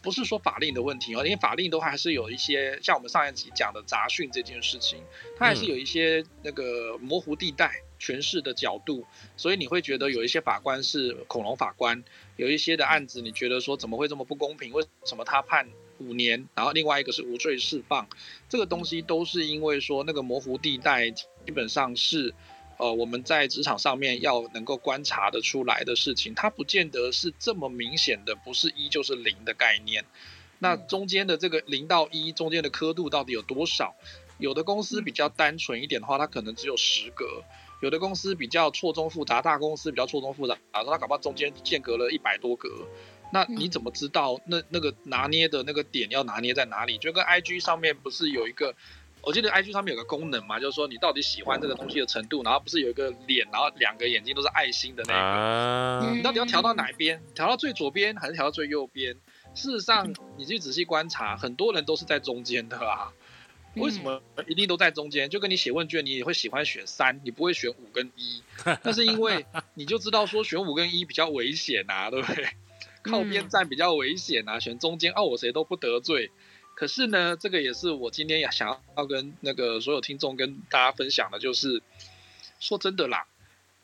不是说法令的问题哦，因为法令都还是有一些，像我们上一集讲的杂讯这件事情，它还是有一些那个模糊地带诠释的角度，所以你会觉得有一些法官是恐龙法官，有一些的案子你觉得说怎么会这么不公平？为什么他判五年，然后另外一个是无罪释放？这个东西都是因为说那个模糊地带基本上是。呃，我们在职场上面要能够观察得出来的事情，它不见得是这么明显的，不是一就是零的概念。那中间的这个零到一中间的刻度到底有多少？有的公司比较单纯一点的话，它可能只有十格；有的公司比较错综复杂，大公司比较错综复杂，啊，它搞不好中间间隔了一百多格。那你怎么知道那那个拿捏的那个点要拿捏在哪里？就跟 IG 上面不是有一个？我记得 IG 上面有个功能嘛，就是说你到底喜欢这个东西的程度，然后不是有一个脸，然后两个眼睛都是爱心的那个，你到底要调到哪一边？调到最左边还是调到最右边？事实上，你去仔细观察，很多人都是在中间的啊。[laughs] 为什么一定都在中间？就跟你写问卷，你也会喜欢选三，你不会选五跟一，[laughs] 那是因为你就知道说选五跟一比较危险啊，对不对？[laughs] 靠边站比较危险啊，选中间哦，我谁都不得罪。可是呢，这个也是我今天也想要跟那个所有听众跟大家分享的，就是说真的啦，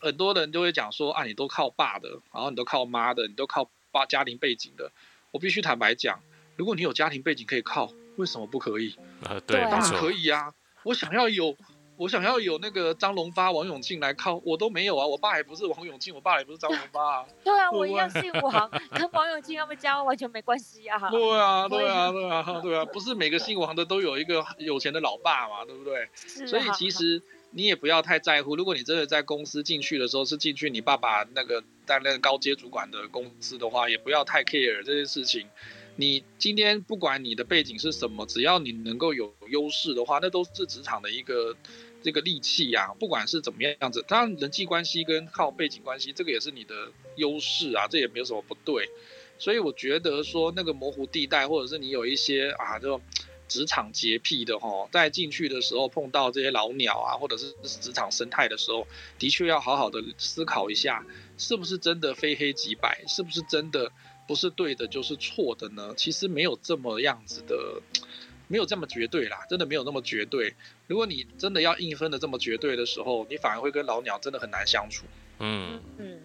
很多人都会讲说啊，你都靠爸的，然后你都靠妈的，你都靠爸家庭背景的。我必须坦白讲，如果你有家庭背景可以靠，为什么不可以？啊，对，当然可以啊，我想要有。我想要有那个张龙发、王永庆来靠，我都没有啊！我爸也不是王永庆，我爸也不是张龙发啊。[laughs] 对啊，我一样姓王，跟王永庆他们家完全没关系啊。[laughs] 对啊，对啊，对啊，对啊，不是每个姓王的都有一个有钱的老爸嘛，对不对？所以其实你也不要太在乎，如果你真的在公司进去的时候是进去你爸爸那个担任高阶主管的公司的话，也不要太 care 这件事情。你今天不管你的背景是什么，只要你能够有优势的话，那都是职场的一个。这个利器呀，不管是怎么样样子，当然人际关系跟靠背景关系，这个也是你的优势啊，这也没有什么不对。所以我觉得说那个模糊地带，或者是你有一些啊这种职场洁癖的哈，在进去的时候碰到这些老鸟啊，或者是职场生态的时候，的确要好好的思考一下，是不是真的非黑即白，是不是真的不是对的就是错的呢？其实没有这么样子的。没有这么绝对啦，真的没有那么绝对。如果你真的要硬分的这么绝对的时候，你反而会跟老鸟真的很难相处。嗯嗯，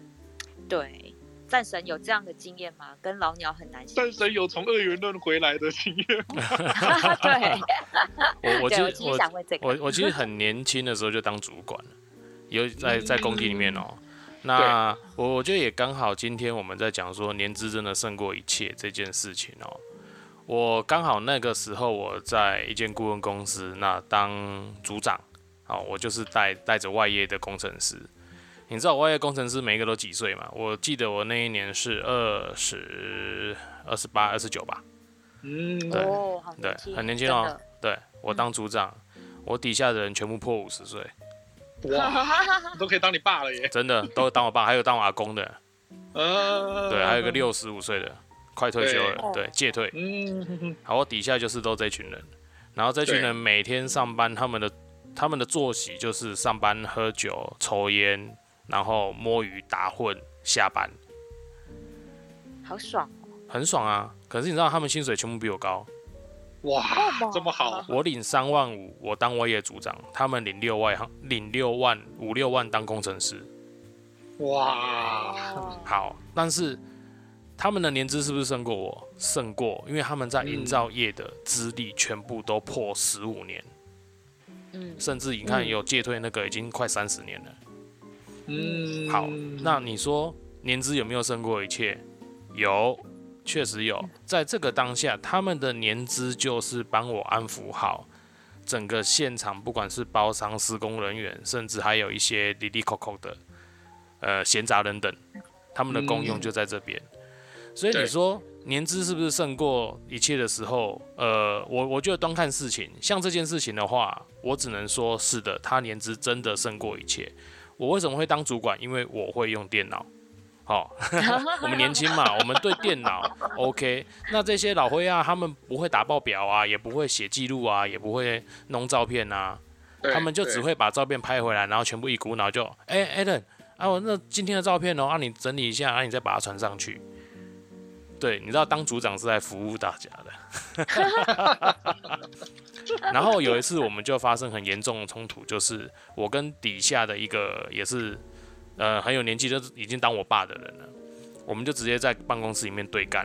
对，战神有这样的经验吗？跟老鸟很难相处。战神有从二元论回来的经验吗？[laughs] [laughs] 对，我我其实我我我其实很年轻的时候就当主管了，有在在工地里面哦。那我我觉得也刚好，今天我们在讲说年资真的胜过一切这件事情哦。我刚好那个时候我在一间顾问公司，那当组长，好，我就是带带着外业的工程师。你知道外业工程师每一个都几岁吗？我记得我那一年是二十二十八、二十九吧。嗯，对，哦、对，很年轻哦。对，我当组长，嗯、我底下的人全部破五十岁。哇，[laughs] 都可以当你爸了耶！真的，都当我爸，还有当我阿公的。呃，对，还有个六十五岁的。快退休了，对，戒退。嗯，好，我底下就是都这群人，然后这群人每天上班，他们的他们的作息就是上班喝酒抽烟，然后摸鱼打混，下班。好爽哦，很爽啊！可是你知道他们薪水全部比我高。哇，这么好！我领三万五，我当外业组长，他们领六万，领六万五六万当工程师。哇，好，但是他们的年资是不是胜过我？胜过，因为他们在营造业的资历全部都破十五年。嗯，甚至你看有借退那个已经快三十年了。嗯，好，那你说年资有没有胜过一切？有。确实有，在这个当下，他们的年资就是帮我安抚好整个现场，不管是包商、施工人员，甚至还有一些滴滴扣扣的呃闲杂人等，他们的功用就在这边。所以你说年资是不是胜过一切的时候？呃，我我觉得端看事情，像这件事情的话，我只能说是的，他年资真的胜过一切。我为什么会当主管？因为我会用电脑。好，[laughs] 我们年轻嘛，[laughs] 我们对电脑 OK。那这些老灰啊，他们不会打报表啊，也不会写记录啊，也不会弄照片啊，他们就只会把照片拍回来，然后全部一股脑就，哎、欸、，Allen，啊，我那今天的照片哦，啊，你整理一下，啊，你再把它传上去。对，你知道当组长是在服务大家的。[laughs] 然后有一次我们就发生很严重的冲突，就是我跟底下的一个也是。呃，很有年纪，就是已经当我爸的人了，我们就直接在办公室里面对干。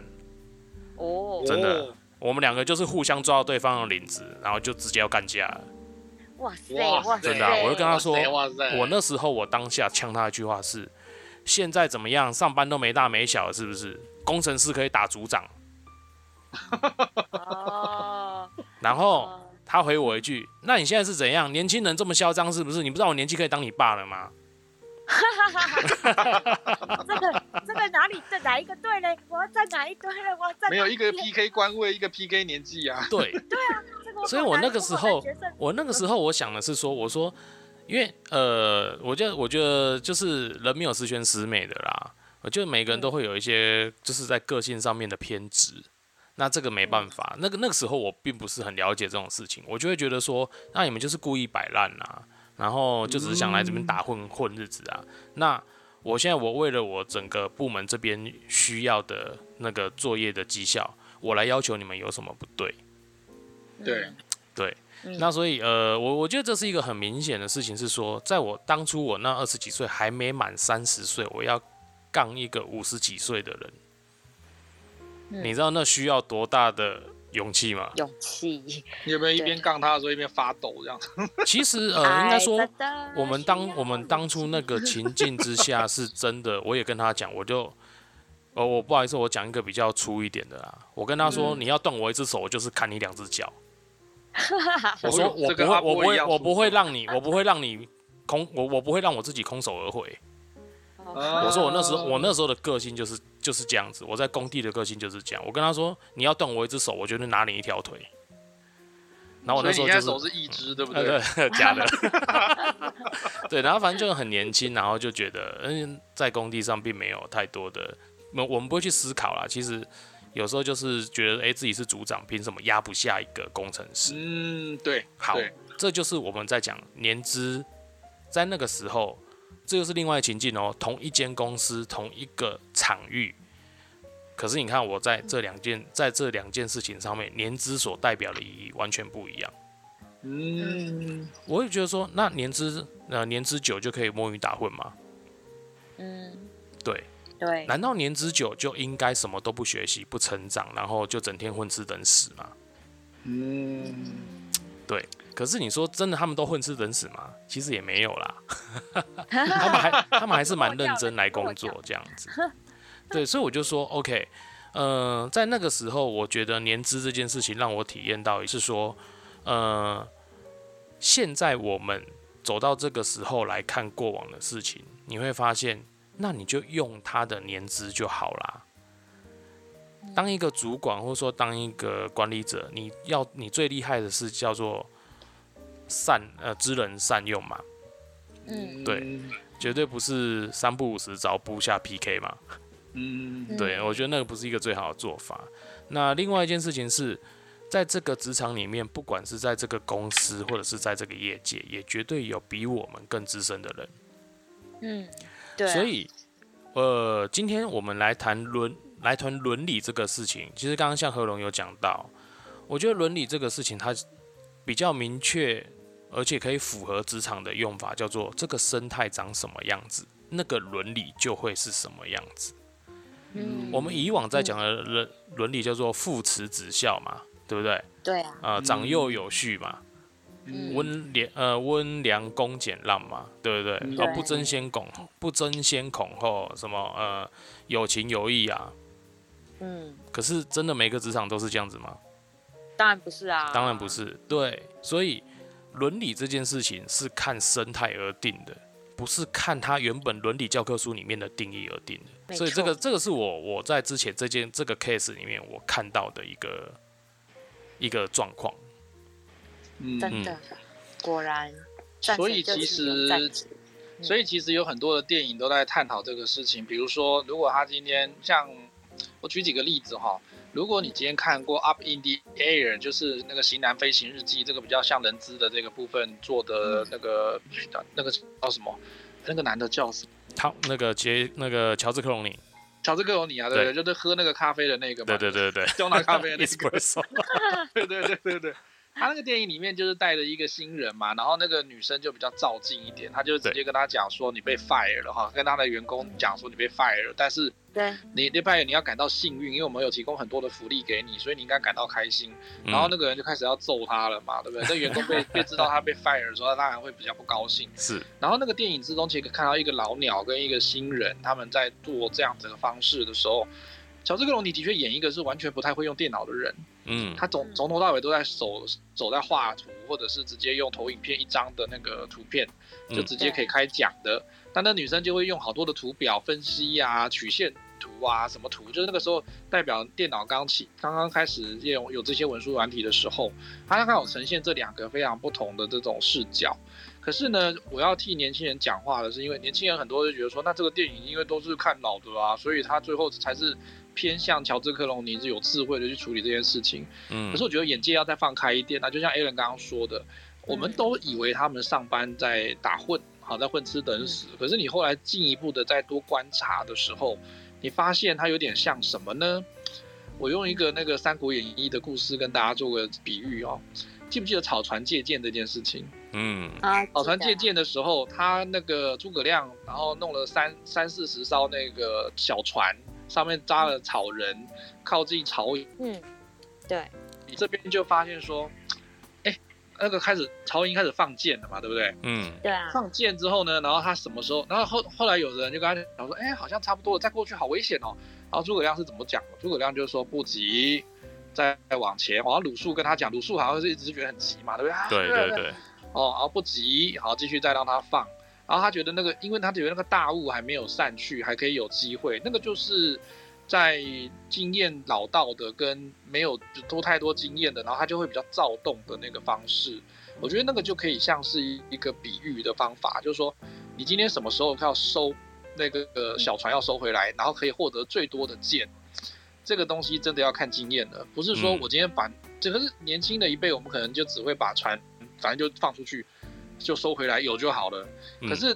哦，真的，我们两个就是互相抓到对方的领子，然后就直接要干架了。哇塞，哇塞，真的啊，我就跟他说，我那时候我当下呛他一句话是：现在怎么样？上班都没大没小，是不是？工程师可以打组长。哦。然后他回我一句：那你现在是怎样？年轻人这么嚣张，是不是？你不知道我年纪可以当你爸了吗？哈哈哈哈哈！这个这个哪里在哪一个队嘞？我要在哪一队了？我要在没有一个 PK 官位，一个 PK 年纪啊。对对啊，这个。所以我那个时候，我那个时候我想的是说，我说，因为呃，我觉得我觉得就是人没有十全十美的啦。我觉得每个人都会有一些就是在个性上面的偏执，那这个没办法。那个那个时候我并不是很了解这种事情，我就会觉得说，那你们就是故意摆烂啊。然后就只是想来这边打混混日子啊。那我现在我为了我整个部门这边需要的那个作业的绩效，我来要求你们有什么不对？对对。那所以呃，我我觉得这是一个很明显的事情，是说在我当初我那二十几岁还没满三十岁，我要杠一个五十几岁的人，你知道那需要多大的？勇气嘛，勇气。你有没有一边杠他的时候一边发抖这样？[laughs] 其实呃，应该说我们当我们当初那个情境之下是真的，我也跟他讲，我就，呃，我不好意思，我讲一个比较粗一点的啦。我跟他说，嗯、你要断我一只手，我就是砍你两只脚。[laughs] 我说我不会，我不会，我不会让你，我不会让你空，我我不会让我自己空手而回。我说我那时候我那时候的个性就是就是这样子，我在工地的个性就是这样。我跟他说，你要断我一只手，我绝对拿你一条腿。然后我那时候就是手是一只，对不对？对，[laughs] 假的。[laughs] 对，然后反正就很年轻，然后就觉得嗯，在工地上并没有太多的，我们不会去思考啦。其实有时候就是觉得，哎，自己是组长，凭什么压不下一个工程师？嗯，对。好，这就是我们在讲年资，在那个时候。这又是另外的情境哦，同一间公司，同一个场域，可是你看我在这两件，在这两件事情上面，年资所代表的意义完全不一样。嗯，我会觉得说，那年资呃年资久就可以摸鱼打混吗？嗯，对对，难道年资久就应该什么都不学习、不成长，然后就整天混吃等死吗？嗯，对。可是你说真的，他们都混吃等死吗？其实也没有啦，[laughs] 他们还他们还是蛮认真来工作这样子。对，所以我就说，OK，呃，在那个时候，我觉得年资这件事情让我体验到，也是说，呃，现在我们走到这个时候来看过往的事情，你会发现，那你就用他的年资就好啦。当一个主管或者说当一个管理者，你要你最厉害的是叫做。善呃，知人善用嘛，嗯，对，绝对不是三不五时找部下 PK 嘛，嗯，对，我觉得那个不是一个最好的做法。那另外一件事情是，在这个职场里面，不管是在这个公司或者是在这个业界，也绝对有比我们更资深的人。嗯，对。所以，呃，今天我们来谈伦来谈伦理这个事情。其实刚刚像何龙有讲到，我觉得伦理这个事情它比较明确，而且可以符合职场的用法，叫做这个生态长什么样子，那个伦理就会是什么样子。嗯，我们以往在讲的伦伦理叫做父慈子孝嘛，对不对？对啊。呃，长幼有序嘛，温良、嗯、呃温良恭俭让嘛，对不对？对哦，不争先恐不争先恐后，什么呃有情有义啊。嗯。可是真的每个职场都是这样子吗？当然不是啊。当然不是，对。所以伦理这件事情是看生态而定的。不是看他原本伦理教科书里面的定义而定的，所以这个这个是我我在之前这件这个 case 里面我看到的一个一个状况。嗯，真的，果然。所以其实，所以其实有很多的电影都在探讨这个事情。比如说，如果他今天像我举几个例子哈。如果你今天看过《Up in the Air》，就是那个《型男飞行日记》，这个比较像人资的这个部分做的那个，嗯、那个叫什么？那个男的叫什么？他那个杰那个乔治克隆尼。乔治克隆尼啊，对对，对，就是喝那个咖啡的那个嘛。对对对对。胶囊咖啡的那个。[laughs] 对对对对对。他那个电影里面就是带着一个新人嘛，然后那个女生就比较照进一点，他就直接跟他讲说，你被 fire 了哈，跟他的员工讲说你被 fire 了，但是对你被 fire 你要感到幸运，因为我们有提供很多的福利给你，所以你应该感到开心。然后那个人就开始要揍他了嘛，对不对？那员工被 [laughs] 被知道他被 fire 的时候，他当然会比较不高兴。是。然后那个电影之中，其实看到一个老鸟跟一个新人他们在做这样子的方式的时候。乔治克隆尼的确演一个是完全不太会用电脑的人，嗯，他从从头到尾都在手走在画图，或者是直接用投影片一张的那个图片，就直接可以开讲的。嗯、但那女生就会用好多的图表分析呀、啊、曲线图啊、什么图，就是那个时候代表电脑刚起刚刚开始用有这些文书软体的时候，他刚好呈现这两个非常不同的这种视角。可是呢，我要替年轻人讲话的是，因为年轻人很多就觉得说，那这个电影因为都是看脑的啊，所以他最后才是。偏向乔治克隆尼是有智慧的去处理这件事情，嗯，可是我觉得眼界要再放开一点，那就像 Alan 刚刚说的，我们都以为他们上班在打混，好在混吃等死，可是你后来进一步的再多观察的时候，你发现它有点像什么呢？我用一个那个《三国演义》的故事跟大家做个比喻哦，记不记得草船借箭这件事情？嗯，草船借箭的时候，他那个诸葛亮，然后弄了三三四十艘那个小船。上面扎了草人，靠近曹营。嗯，对。你这边就发现说，哎、欸，那个开始曹营开始放箭了嘛，对不对？嗯，对啊。放箭之后呢，然后他什么时候？然后后后来有人就跟他讲说，哎、欸，好像差不多了，再过去好危险哦。然后诸葛亮是怎么讲的？诸葛亮就说不急，再往前。好像鲁肃跟他讲，鲁肃好像是一直觉得很急嘛，对不对？对对对。哦，然后不急，好，继续再让他放。然后他觉得那个，因为他觉得那个大雾还没有散去，还可以有机会。那个就是在经验老道的跟没有多太多经验的，然后他就会比较躁动的那个方式。我觉得那个就可以像是一个比喻的方法，就是说你今天什么时候要收那个小船要收回来，然后可以获得最多的箭。这个东西真的要看经验的，不是说我今天把这个是年轻的一辈，我们可能就只会把船反正就放出去。就收回来有就好了，可是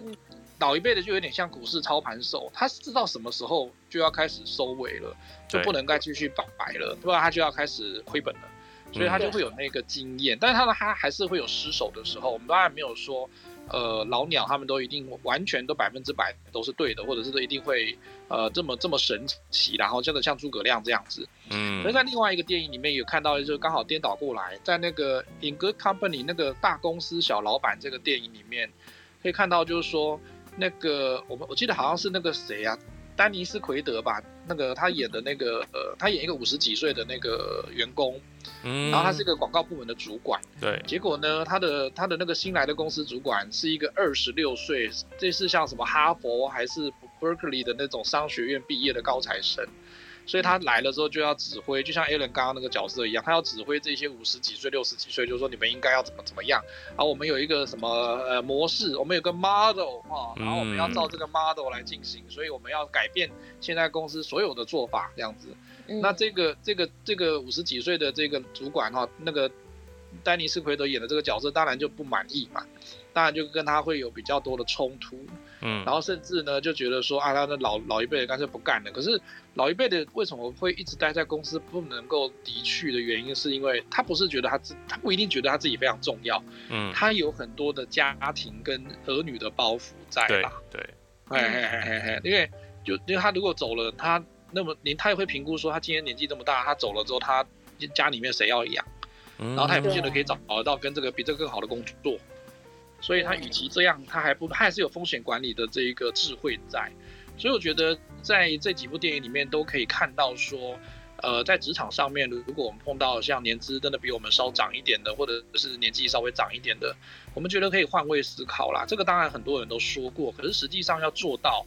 老一辈的就有点像股市操盘手，他知道什么时候就要开始收尾了，就不能再继续摆摆了，不然他就要开始亏本了，所以他就会有那个经验，但是他呢，他还是会有失手的时候。我们当然没有说。呃，老鸟他们都一定完全都百分之百都是对的，或者是都一定会呃这么这么神奇，然后真的像诸葛亮这样子。嗯。而在另外一个电影里面有看到，就是刚好颠倒过来，在那个《In Good Company》那个大公司小老板这个电影里面，可以看到就是说那个我们我记得好像是那个谁呀、啊？丹尼斯奎德吧，那个他演的那个呃，他演一个五十几岁的那个员工，嗯，然后他是一个广告部门的主管，对，结果呢，他的他的那个新来的公司主管是一个二十六岁，这是像什么哈佛还是 Berkeley 的那种商学院毕业的高材生，所以他来了之后就要指挥，就像 Alan 刚刚那个角色一样，他要指挥这些五十几岁、六十几岁，就是说你们应该要怎么怎么样。然后我们有一个什么呃模式，我们有个 model 哈，然后我们要照这个 model 来进行，所以我们要改变现在公司所有的做法这样子。那这个这个这个五十几岁的这个主管哈，那个丹尼斯奎德演的这个角色当然就不满意嘛。当然就跟他会有比较多的冲突，嗯，然后甚至呢就觉得说啊，他那老老一辈的干脆不干了。可是老一辈的为什么会一直待在公司不能够离去的原因，是因为他不是觉得他自，他不一定觉得他自己非常重要，嗯，他有很多的家庭跟儿女的包袱在啦，对，嘿嘿嘿嘿嘿，因为就因为他如果走了，他那么年他也会评估说他今天年纪这么大，他走了之后他家里面谁要养，然后他也不见得可以找得到跟这个比这个更好的工作。所以他与其这样，他还不他还是有风险管理的这一个智慧在，所以我觉得在这几部电影里面都可以看到说，呃，在职场上面，如果我们碰到像年资真的比我们稍长一点的，或者是年纪稍微长一点的，我们觉得可以换位思考啦。这个当然很多人都说过，可是实际上要做到，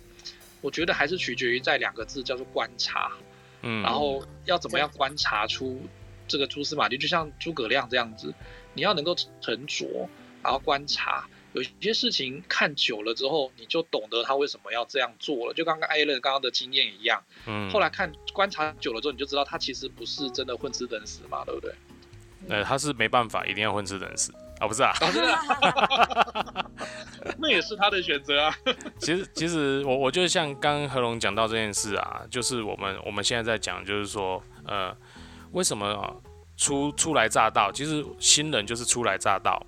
我觉得还是取决于在两个字叫做观察，嗯，然后要怎么样观察出这个蛛丝马迹，就像诸葛亮这样子，你要能够沉着。然后观察，有些事情看久了之后，你就懂得他为什么要这样做了。就刚刚艾伦刚刚的经验一样，嗯，后来看观察久了之后，你就知道他其实不是真的混吃等死嘛，对不对？[laughs] 呃，他是没办法，一定要混吃等死啊，不是啊？[laughs] 那也是他的选择啊。其实，其实我我就像刚刚何龙讲到这件事啊，就是我们我们现在在讲，就是说，呃，为什么啊初初来乍到？其实新人就是初来乍到。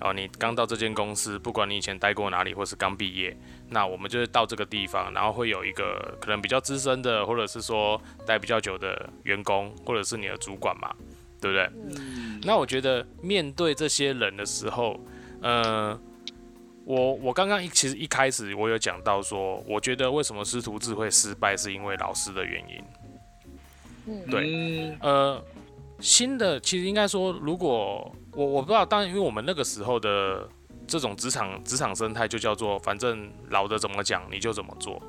哦，你刚到这间公司，不管你以前待过哪里，或是刚毕业，那我们就是到这个地方，然后会有一个可能比较资深的，或者是说待比较久的员工，或者是你的主管嘛，对不对？嗯。那我觉得面对这些人的时候，呃，我我刚刚一其实一开始我有讲到说，我觉得为什么师徒制会失败，是因为老师的原因。嗯。对。呃。新的其实应该说，如果我我不知道，当然因为我们那个时候的这种职场职场生态就叫做，反正老的怎么讲你就怎么做，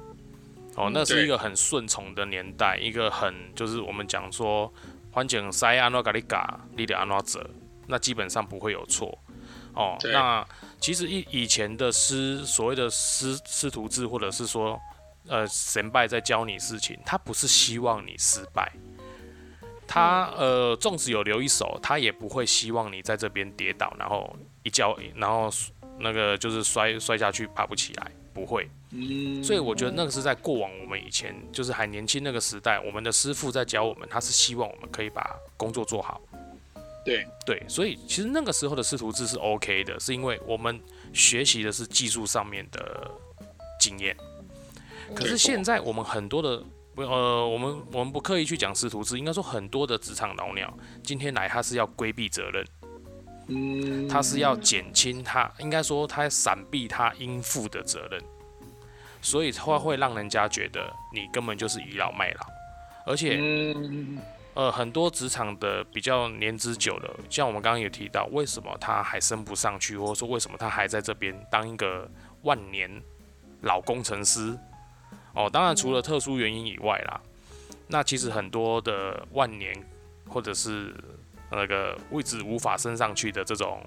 哦，那是一个很顺从的年代，一个很就是我们讲说环境塞安诺咖喱嘎，你得安诺者，那基本上不会有错，哦，那其实以以前的师所谓的师师徒制，或者是说呃神拜在教你事情，他不是希望你失败。他呃，纵使有留一手，他也不会希望你在这边跌倒，然后一跤，然后那个就是摔摔下去爬不起来，不会。所以我觉得那个是在过往我们以前就是还年轻那个时代，我们的师傅在教我们，他是希望我们可以把工作做好。对对，所以其实那个时候的师徒制是 OK 的，是因为我们学习的是技术上面的经验。可是现在我们很多的。不，呃，我们我们不刻意去讲师徒制，应该说很多的职场老鸟今天来，他是要规避责任，嗯，他是要减轻他，应该说他闪避他应负的责任，所以他会让人家觉得你根本就是倚老卖老，而且，呃，很多职场的比较年资久了，像我们刚刚也提到，为什么他还升不上去，或者说为什么他还在这边当一个万年老工程师？哦，当然除了特殊原因以外啦，那其实很多的万年或者是那个位置无法升上去的这种，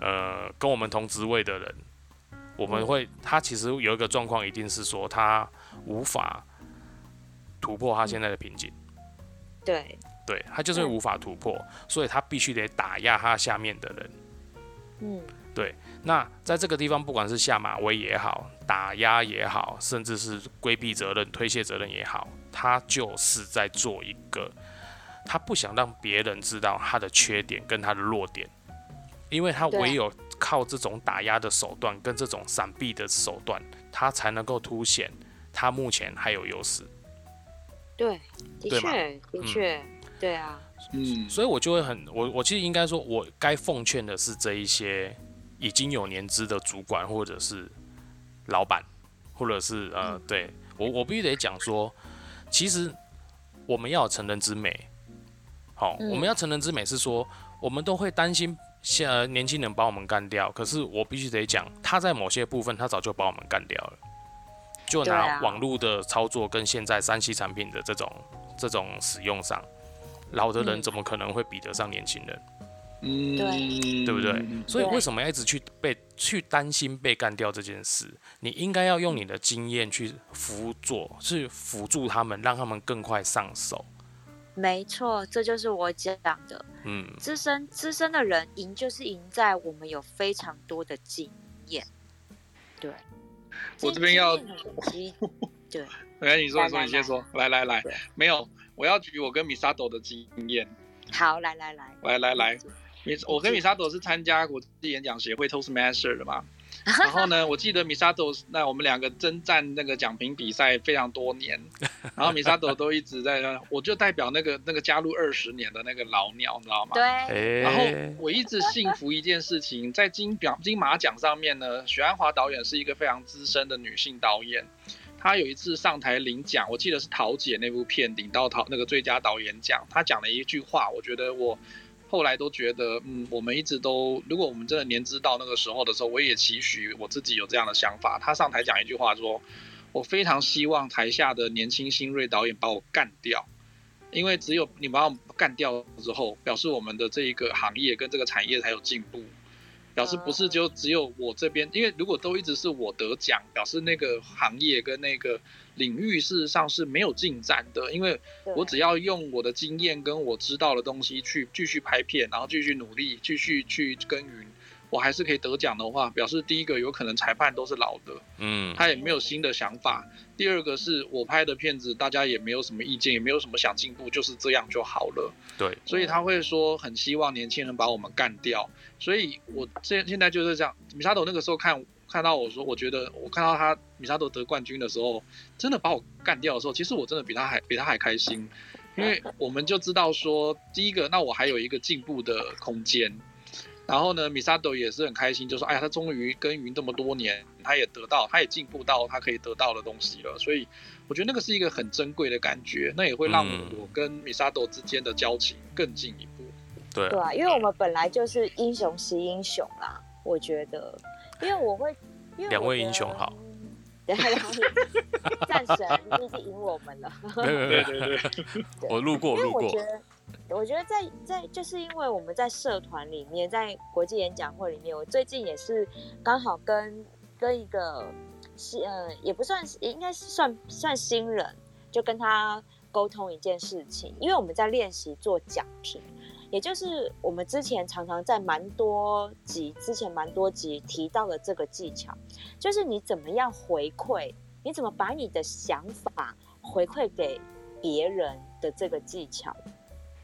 呃，跟我们同职位的人，我们会他其实有一个状况，一定是说他无法突破他现在的瓶颈。对，对他就是无法突破，所以他必须得打压他下面的人。嗯，对。那在这个地方，不管是下马威也好，打压也好，甚至是规避责任、推卸责任也好，他就是在做一个，他不想让别人知道他的缺点跟他的弱点，因为他唯有靠这种打压的手段跟这种闪避的手段，他才能够凸显他目前还有优势。对，的确，的确，嗯，对啊，嗯，所以我就会很，我我其实应该说，我该奉劝的是这一些。已经有年资的主管，或者是老板，或者是呃，对我我必须得讲说，其实我们要有成人之美。好，我们要成人之美是说，我们都会担心现呃年轻人把我们干掉。可是我必须得讲，他在某些部分他早就把我们干掉了。就拿网络的操作跟现在三 C 产品的这种这种使用上，老的人怎么可能会比得上年轻人？嗯，对，对不对？所以为什么要一直去被去担心被干掉这件事？你应该要用你的经验去辅佐，去辅助他们，让他们更快上手。没错，这就是我讲的。嗯，资深资深的人赢就是赢在我们有非常多的经验。对，我这边要，[laughs] 对，来你说，你说，你先说，来来来，没有，我要举我跟米沙斗的经验。好，来来来，来来来。米，我跟米沙朵是参加国际演讲协会 Toastmaster 的嘛，[laughs] 然后呢，我记得米沙朵那我们两个征战那个奖评比赛非常多年，[laughs] 然后米沙朵都一直在那，我就代表那个那个加入二十年的那个老鸟，你知道吗？对。然后我一直幸福一件事情，在金表金马奖上面呢，许鞍华导演是一个非常资深的女性导演，她有一次上台领奖，我记得是《桃姐》那部片领到桃那个最佳导演奖，她讲了一句话，我觉得我。后来都觉得，嗯，我们一直都，如果我们真的年知到那个时候的时候，我也期许我自己有这样的想法。他上台讲一句话说，我非常希望台下的年轻新锐导演把我干掉，因为只有你把我干掉之后，表示我们的这一个行业跟这个产业才有进步。表示不是就只有我这边，因为如果都一直是我得奖，表示那个行业跟那个领域事实上是没有进展的。因为我只要用我的经验跟我知道的东西去继续拍片，然后继续努力，继续去耕耘。我还是可以得奖的话，表示第一个有可能裁判都是老的，嗯，他也没有新的想法。第二个是我拍的片子，大家也没有什么意见，也没有什么想进步，就是这样就好了。对，所以他会说很希望年轻人把我们干掉。所以我现现在就是这样。米沙斗那个时候看看到我说，我觉得我看到他米沙斗得冠军的时候，真的把我干掉的时候，其实我真的比他还比他还开心，因为我们就知道说，第一个，那我还有一个进步的空间。然后呢，米沙斗也是很开心，就说：“哎呀，他终于耕耘这么多年，他也得到，他也进步到他可以得到的东西了。所以，我觉得那个是一个很珍贵的感觉，那也会让我跟米沙斗之间的交情更进一步。嗯”对。对啊，因为我们本来就是英雄惜英雄啦，我觉得，因为我会，因为两位英雄好，[laughs] 对，战神你已经赢我们了，对对对 [laughs] 对，我路过路过。我觉得我觉得在在就是因为我们在社团里面，在国际演讲会里面，我最近也是刚好跟跟一个新呃也不算是应该是算算新人，就跟他沟通一件事情，因为我们在练习做讲评，也就是我们之前常常在蛮多集之前蛮多集提到的这个技巧，就是你怎么样回馈，你怎么把你的想法回馈给别人的这个技巧。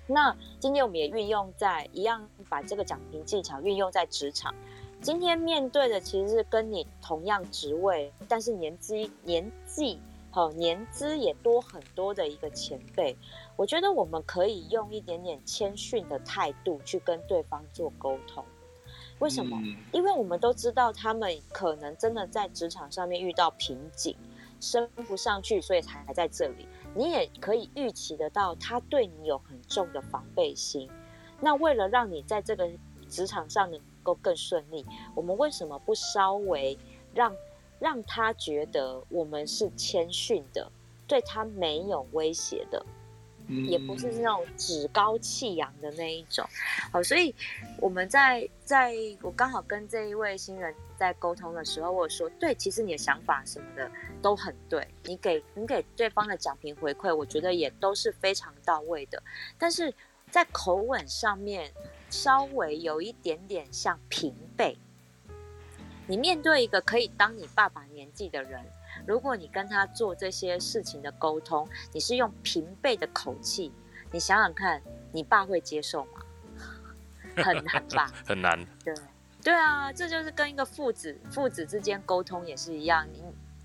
那今天我们也运用在一样，把这个讲评技巧运用在职场。今天面对的其实是跟你同样职位，但是年资年纪好年资也多很多的一个前辈。我觉得我们可以用一点点谦逊的态度去跟对方做沟通。为什么？因为我们都知道他们可能真的在职场上面遇到瓶颈，升不上去，所以才还在这里。你也可以预期得到，他对你有很重的防备心。那为了让你在这个职场上能够更顺利，我们为什么不稍微让让他觉得我们是谦逊的，对他没有威胁的？也不是那种趾高气扬的那一种，好，所以我们在在我刚好跟这一位新人在沟通的时候，我说，对，其实你的想法什么的都很对，你给你给对方的奖评回馈，我觉得也都是非常到位的，但是在口吻上面稍微有一点点像平辈，你面对一个可以当你爸爸年纪的人。如果你跟他做这些事情的沟通，你是用平辈的口气，你想想看，你爸会接受吗？很难吧？[laughs] 很难。对，对啊，这就是跟一个父子父子之间沟通也是一样，你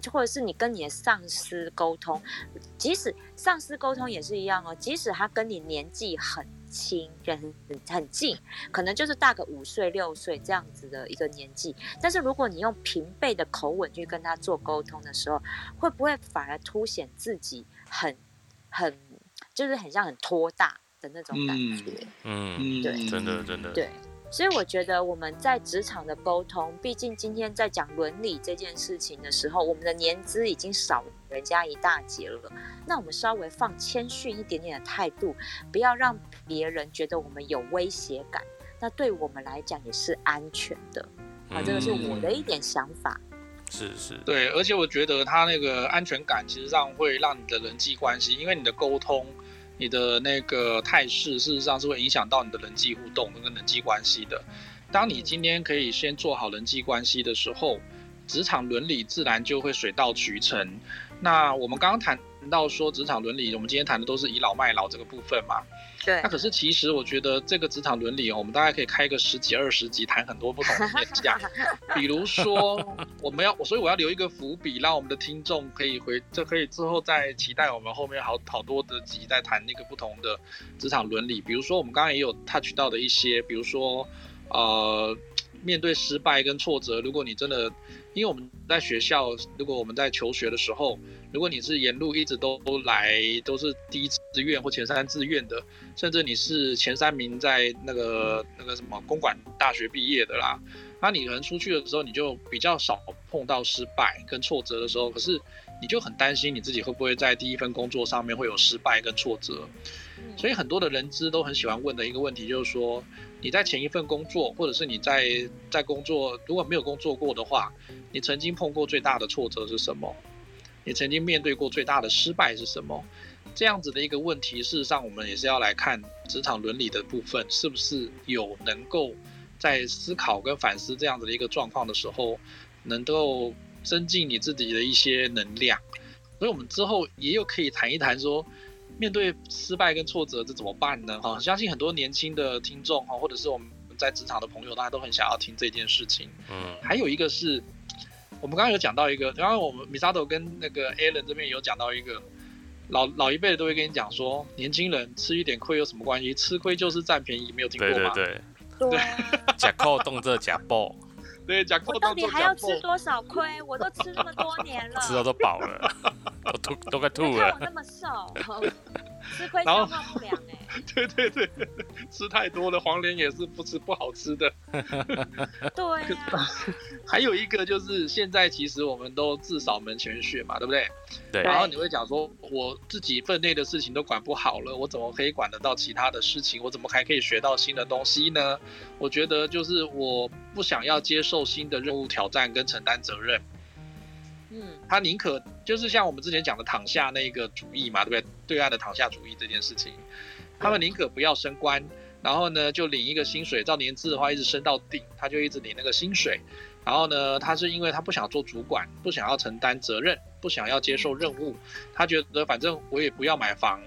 或者是你跟你的上司沟通，即使上司沟通也是一样哦，即使他跟你年纪很。亲人很很近，可能就是大个五岁六岁这样子的一个年纪。但是如果你用平辈的口吻去跟他做沟通的时候，会不会反而凸显自己很很就是很像很拖大的那种感觉？嗯，对，真的真的。对，所以我觉得我们在职场的沟通，毕竟今天在讲伦理这件事情的时候，我们的年资已经少人家一大截了。那我们稍微放谦逊一点点的态度，不要让别人觉得我们有威胁感。那对我们来讲也是安全的。啊，这个是我的一点想法。嗯、是是，对，而且我觉得他那个安全感，其实上会让你的人际关系，因为你的沟通。你的那个态势，事实上是会影响到你的人际互动跟人际关系的。当你今天可以先做好人际关系的时候，职场伦理自然就会水到渠成。那我们刚刚谈到说职场伦理，我们今天谈的都是倚老卖老这个部分嘛。对，那可是其实我觉得这个职场伦理哦，我们大概可以开个十几二十集谈很多不同的面向。比如说，我们要，所以我要留一个伏笔，让我们的听众可以回，这可以之后再期待我们后面好好多的集再谈那个不同的职场伦理。比如说，我们刚刚也有 touch 到的一些，比如说，呃。面对失败跟挫折，如果你真的，因为我们在学校，如果我们在求学的时候，如果你是沿路一直都来都是第一志愿或前三志愿的，甚至你是前三名在那个那个什么公馆大学毕业的啦，那你可能出去的时候你就比较少碰到失败跟挫折的时候，可是你就很担心你自己会不会在第一份工作上面会有失败跟挫折，所以很多的人资都很喜欢问的一个问题就是说。你在前一份工作，或者是你在在工作，如果没有工作过的话，你曾经碰过最大的挫折是什么？你曾经面对过最大的失败是什么？这样子的一个问题，事实上我们也是要来看职场伦理的部分，是不是有能够在思考跟反思这样子的一个状况的时候，能够增进你自己的一些能量。所以，我们之后也有可以谈一谈说。面对失败跟挫折，这怎么办呢？哈，相信很多年轻的听众哈，或者是我们在职场的朋友，大家都很想要听这件事情。嗯，还有一个是，我们刚刚有讲到一个，刚刚我们 Misato 跟那个 Alan 这边有讲到一个，老老一辈的都会跟你讲说，年轻人吃一点亏有什么关系？吃亏就是占便宜，没有听过吗？对对对，对，假扣动这假报。对，假扣动这假报。到底还要吃多少亏？我都吃那么多年了，[laughs] 吃到都饱了。[laughs] 都吐都快吐了。看我那么瘦，吃亏消化不良 [laughs] 哎。对对对，吃太多了黄连也是不吃不好吃的。[laughs] [laughs] 对啊。还有一个就是现在其实我们都自扫门前雪嘛，对不对？对。然后你会讲说，我自己分内的事情都管不好了，我怎么可以管得到其他的事情？我怎么还可以学到新的东西呢？我觉得就是我不想要接受新的任务挑战跟承担责任。嗯，他宁可就是像我们之前讲的躺下那个主义嘛，对不对？对岸的躺下主义这件事情，他们宁可不要升官，然后呢就领一个薪水，照年资的话一直升到顶，他就一直领那个薪水。然后呢，他是因为他不想做主管，不想要承担责任，不想要接受任务，他觉得反正我也不要买房，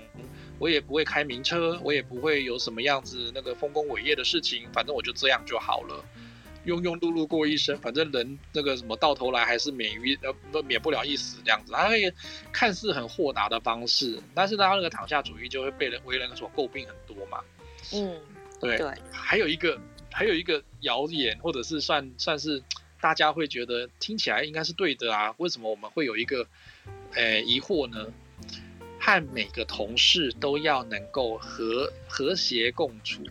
我也不会开名车，我也不会有什么样子那个丰功伟业的事情，反正我就这样就好了。庸庸碌碌过一生，反正人那个什么到头来还是免于呃免不了一死这样子。他可以看似很豁达的方式，但是他那个躺下主义就会被人为人所诟病很多嘛。嗯，对对。还有一个还有一个谣言，或者是算算是大家会觉得听起来应该是对的啊？为什么我们会有一个诶疑惑呢？和每个同事都要能够和和谐共处，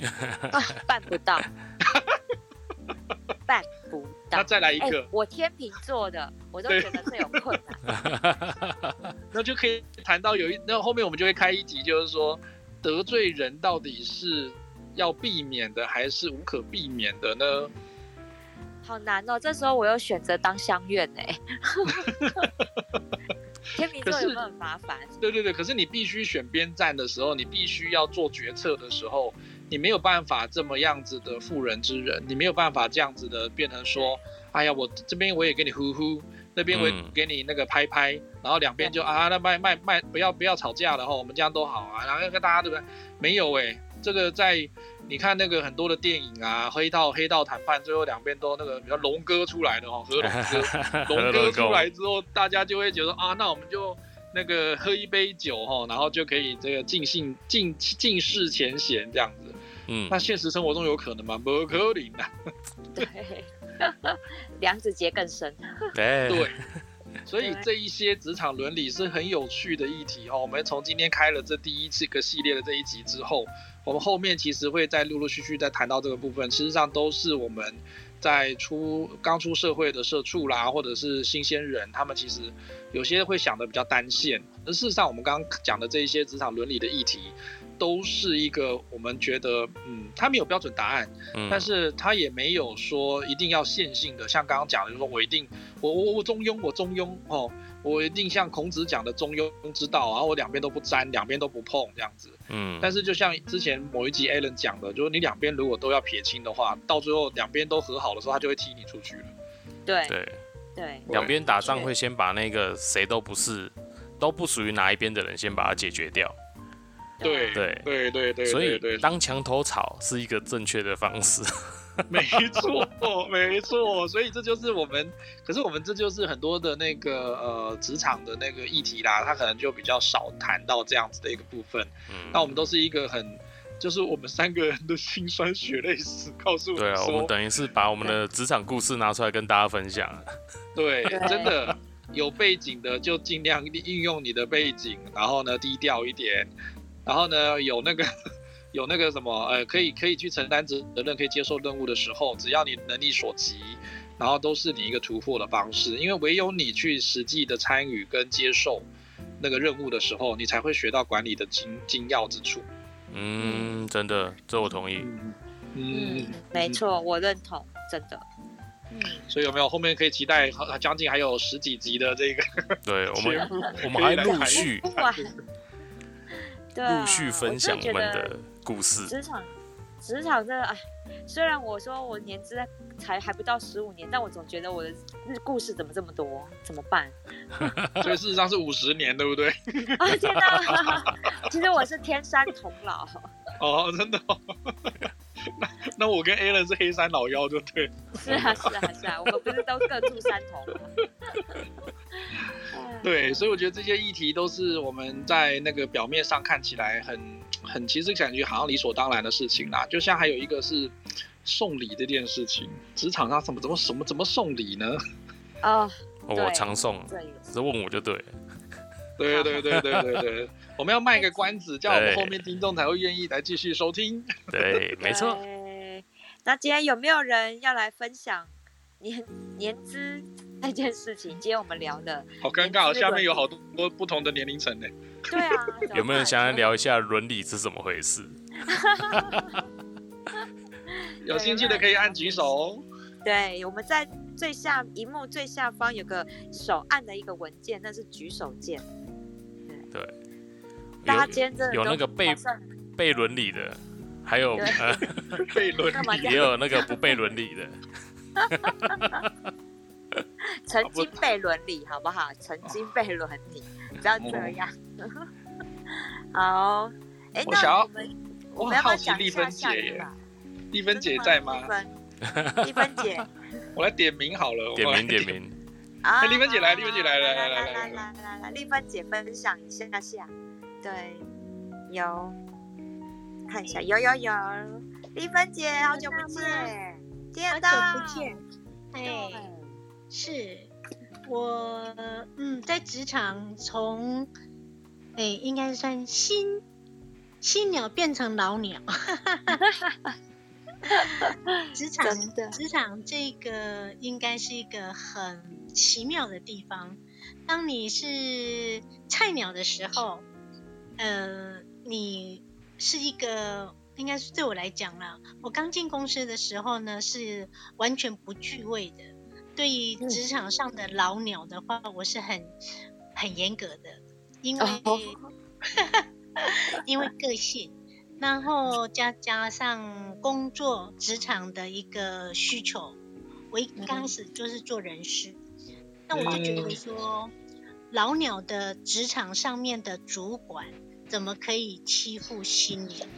[laughs] 啊，办不到。[laughs] 办不到。那再来一个，欸、我天秤座的，我都觉得这有困难。[laughs] 那就可以谈到有一，那后面我们就会开一集，就是说得罪人到底是要避免的，还是无可避免的呢？好难哦，这时候我又选择当相愿哎。[laughs] 天秤座有没有很麻烦？对对对，可是你必须选边站的时候，你必须要做决策的时候。你没有办法这么样子的妇人之仁，你没有办法这样子的变成说，哎呀，我这边我也给你呼呼，那边我也给你那个拍拍，嗯、然后两边就啊，那卖卖卖，不要不要吵架了哈，我们这样都好啊，然后要跟大家对不对？没有哎、欸，这个在你看那个很多的电影啊，黑道黑道谈判，最后两边都那个比较龙哥出来的哈，和龙哥，[laughs] 龙哥出来之后，大家就会觉得啊，那我们就。那个喝一杯酒哈，然后就可以这个尽兴尽尽释前嫌这样子。嗯，那现实生活中有可能吗？不可能啊。对，[laughs] 梁子杰更深。对，[laughs] 所以这一些职场伦理是很有趣的议题哦。我们从今天开了这第一次个系列的这一集之后，我们后面其实会再陆陆续续再谈到这个部分，事实上都是我们在出刚出社会的社畜啦，或者是新鲜人，他们其实有些会想的比较单线。而事实上，我们刚刚讲的这一些职场伦理的议题。都是一个我们觉得，嗯，它没有标准答案，嗯，但是它也没有说一定要线性的，像刚刚讲的，就是说我一定，我我我中庸，我中庸哦，我一定像孔子讲的中庸之道，然后我两边都不沾，两边都不碰这样子，嗯，但是就像之前某一集 Alan 讲的，就是你两边如果都要撇清的话，到最后两边都和好的时候，他就会踢你出去了，对。对。对，两边打仗会先把那个谁都不是，都不属于哪一边的人先把它解决掉。对对对对对，所以当墙头草是一个正确的方式。[laughs] 没错，没错，所以这就是我们，可是我们这就是很多的那个呃职场的那个议题啦，他可能就比较少谈到这样子的一个部分。嗯，那我们都是一个很，就是我们三个人的心酸血泪史，告诉。对啊，我们等于是把我们的职场故事拿出来跟大家分享。[laughs] 对，真的有背景的就尽量运用你的背景，然后呢低调一点。然后呢，有那个，[laughs] 有那个什么，呃，可以可以去承担责任，可以接受任务的时候，只要你能力所及，然后都是你一个突破的方式。因为唯有你去实际的参与跟接受那个任务的时候，你才会学到管理的精精要之处。嗯，真的，这我同意。嗯，嗯没错，我认同，真的。嗯，所以有没有后面可以期待？将近还有十几集的这个？对，我们 [laughs] 我们还陆续。陆续分享我们的故事。职场，职场真的哎，虽然我说我年资才还不到十五年，但我总觉得我的故事怎么这么多？怎么办？[laughs] 所以事实上是五十年，对不对？啊天哪！[laughs] 其实我是天山童姥。哦，真的、哦 [laughs] 那？那我跟 Alan 是黑山老妖，就对。是啊，是啊，是啊，我们不是都各住山头吗？对，所以我觉得这些议题都是我们在那个表面上看起来很很，其实感觉好像理所当然的事情啦。就像还有一个是送礼这件事情，职场上怎么怎么什么怎么送礼呢？啊，[laughs] 我常送，只是问我就对了。[laughs] 对对对对对对，我们要卖个关子，叫我们后面听众才会愿意来继续收听。[laughs] 对，没错。那今天有没有人要来分享年年资？[laughs] 那件事情，今天我们聊的好尴尬，下面有好多不同的年龄层呢。对啊，[laughs] 有没有人想要聊一下伦理是怎么回事？[laughs] 有兴趣的可以按举手哦。对，我们在最下荧幕最下方有个手按的一个文件，那是举手键。对，大家今天真的有那个被被伦理的，还有被伦理，也有那个不被伦理的。[laughs] 曾经被伦理好不好？曾经被伦理你不要这样。[laughs] 好哎那我们我很好奇丽芬姐丽芬姐在吗？丽芬姐。[laughs] 我来点名好了点名点。名。啊丽芬姐来丽芬姐来来来来来来来丽芬姐分享一下下对有看一下有有有丽芬姐好久不见见到不见哎是，我嗯，在职场从，哎，应该算新新鸟变成老鸟，职场职场这个应该是一个很奇妙的地方。当你是菜鸟的时候，呃，你是一个，应该是对我来讲啦，我刚进公司的时候呢，是完全不惧畏的。对于职场上的老鸟的话，我是很很严格的，因为、oh. [laughs] 因为个性，然后加加上工作职场的一个需求，我一开始就是做人事，那、mm. 我就觉得说，老鸟的职场上面的主管怎么可以欺负新人？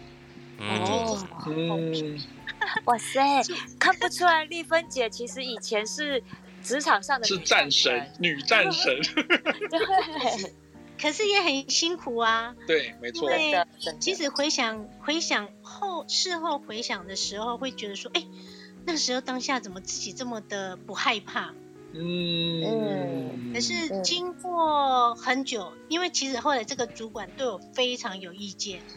我觉得这是不公平。[laughs] Mm. 哇塞，看不出来，丽芬姐其实以前是职场上的是战神，女战神。对，可是也很辛苦啊。对，没错。对，其实回想回想后事后回想的时候，会觉得说，哎，那时候当下怎么自己这么的不害怕？嗯嗯。可是经过很久，因为其实后来这个主管对我非常有意见，嗯、